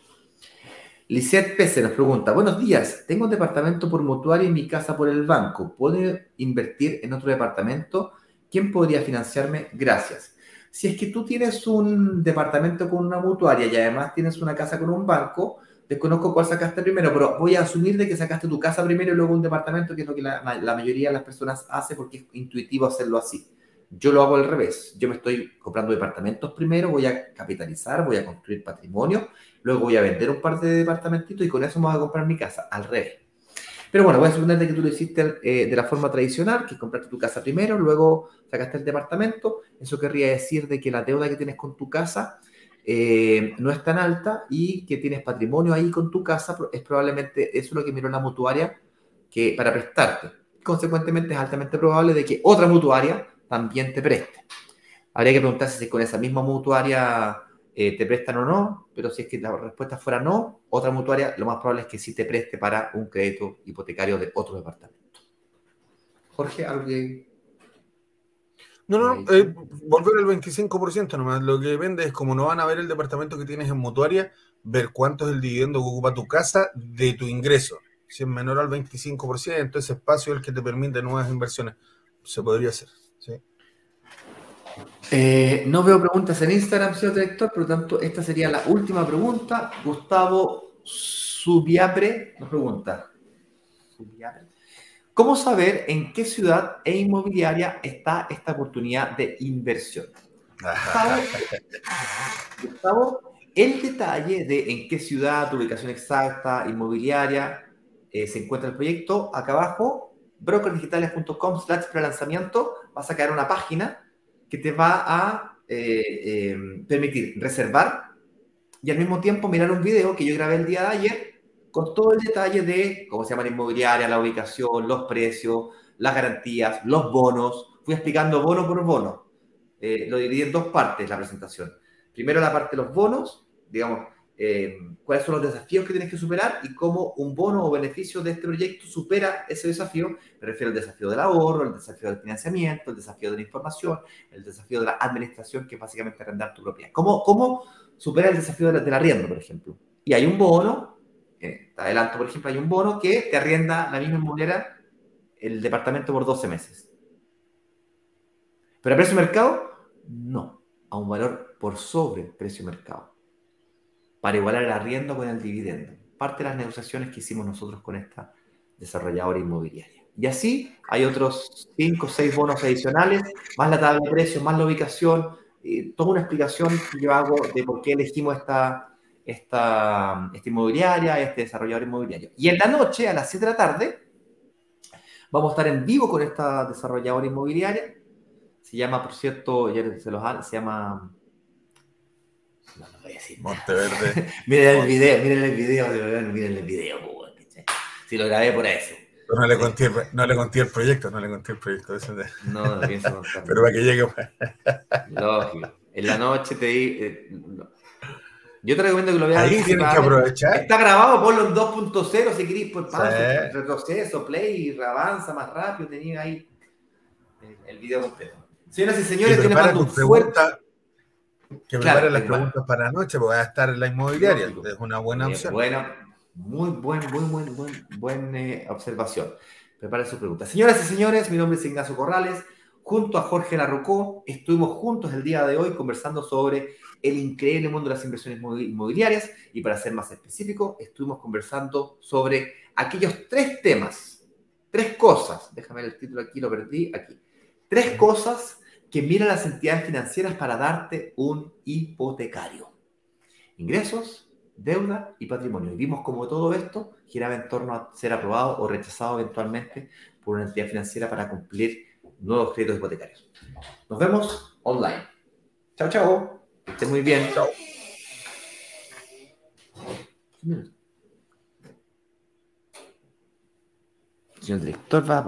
Lisette Pese nos pregunta, buenos días, tengo un departamento por mutuario y mi casa por el banco. ¿Puedo invertir en otro departamento? ¿Quién podría financiarme? Gracias. Si es que tú tienes un departamento con una mutuaria y además tienes una casa con un banco, desconozco cuál sacaste primero, pero voy a asumir de que sacaste tu casa primero y luego un departamento, que es lo que la, mayoría de las personas hace porque es intuitivo hacerlo así. Yo lo hago al revés. Yo me estoy comprando departamentos primero, voy a capitalizar, voy a construir patrimonio, luego voy a vender un par de departamentitos y con eso me voy a comprar mi casa, al revés. Pero bueno, voy a suponer que tú lo hiciste eh, de la forma tradicional, que compraste tu casa primero, luego sacaste el departamento. Eso querría decir de que la deuda que tienes con tu casa eh, no es tan alta y que tienes patrimonio ahí con tu casa, es probablemente eso lo que miró la mutuaria que, para prestarte. Consecuentemente, es altamente probable de que otra mutuaria también te preste. Habría que preguntarse si con esa misma mutuaria eh, te prestan o no, pero si es que la respuesta fuera no, otra mutuaria, lo más probable es que sí te preste para un crédito hipotecario de otro departamento. Jorge, ¿algo que... No, no, eh, volver al 25% nomás. Lo que depende es como no van a ver el departamento que tienes en mutuaria, ver cuánto es el dividendo que ocupa tu casa de tu ingreso. Si es menor al 25%, ese espacio es el que te permite nuevas inversiones. Se podría hacer. Eh, no veo preguntas en Instagram, señor director, por lo tanto, esta sería la última pregunta. Gustavo Subiapre nos pregunta: ¿Cómo saber en qué ciudad e inmobiliaria está esta oportunidad de inversión? Gustavo, el detalle de en qué ciudad, ubicación exacta, inmobiliaria eh, se encuentra el proyecto, acá abajo, brokerdigitales.com slash prelanzamiento, vas a caer una página que te va a eh, em, permitir reservar y al mismo tiempo mirar un video que yo grabé el día de ayer con todo el detalle de cómo se llama la inmobiliaria, la ubicación, los precios, las garantías, los bonos. Fui explicando bono por bono. Eh, lo dividí en dos partes la presentación. Primero la parte de los bonos, digamos, eh, cuáles son los desafíos que tienes que superar y cómo un bono o beneficio de este proyecto supera ese desafío. Me refiero al desafío del ahorro, el desafío del financiamiento, el desafío de la información, el desafío de la administración, que es básicamente arrendar tu propiedad. ¿Cómo, supera el desafío del, la arriendo, por ejemplo? Y hay un bono, eh, te adelanto, por ejemplo, hay un bono que te arrienda la misma inmobiliaria el departamento por 12 meses. ¿Pero a precio mercado? No, a un valor por sobre precio mercado para igualar el arriendo con el dividendo. Parte de las negociaciones que hicimos nosotros con esta desarrolladora inmobiliaria. Y así hay otros 5 o 6 bonos adicionales, más la tabla de precios, más la ubicación, toda una explicación que yo hago de por qué elegimos esta, esta, esta inmobiliaria, este desarrollador inmobiliario. Y en la noche, a las 7 de la tarde, vamos a estar en vivo con esta desarrolladora inmobiliaria. Se llama, por cierto, se, los, se llama no, no voy a decir. Monteverde. miren el video, miren el video, miren el video, si lo grabé por eso. No le, conté, no le conté el proyecto, no le conté el proyecto. No, no pienso Pero para que llegue. Lógico. En la noche te di. Eh, Yo te recomiendo que lo veas. Ahí tienes que aprovechar. Está grabado, ponlo en 2.0 si querés, pues pasa, retroceso, play, avanza más rápido, tenía ahí el, video completo. Señoras y señores, tiene mando un fuerte. Que prepare las preguntas para la noche, porque va a estar en la inmobiliaria. es una buena opción. Buena, muy buen, muy buen, buen, buena eh, observación. Prepare sus preguntas. Señoras y señores, mi nombre es Ignacio Corrales. Junto a Jorge Larrocó, estuvimos juntos el día de hoy conversando sobre el increíble mundo de las inversiones inmobiliarias y para ser más específico, estuvimos conversando sobre aquellos tres temas, tres cosas, déjame ver el título aquí, lo perdí aquí, tres cosas que miran las entidades financieras para darte un hipotecario. Ingresos, deuda y patrimonio. Y vimos como todo esto giraba en torno a ser aprobado o rechazado eventualmente por una entidad financiera para cumplir nuevos créditos hipotecarios. Nos vemos online. Chao, chao. Que esté muy bien. Chao. Señor director, va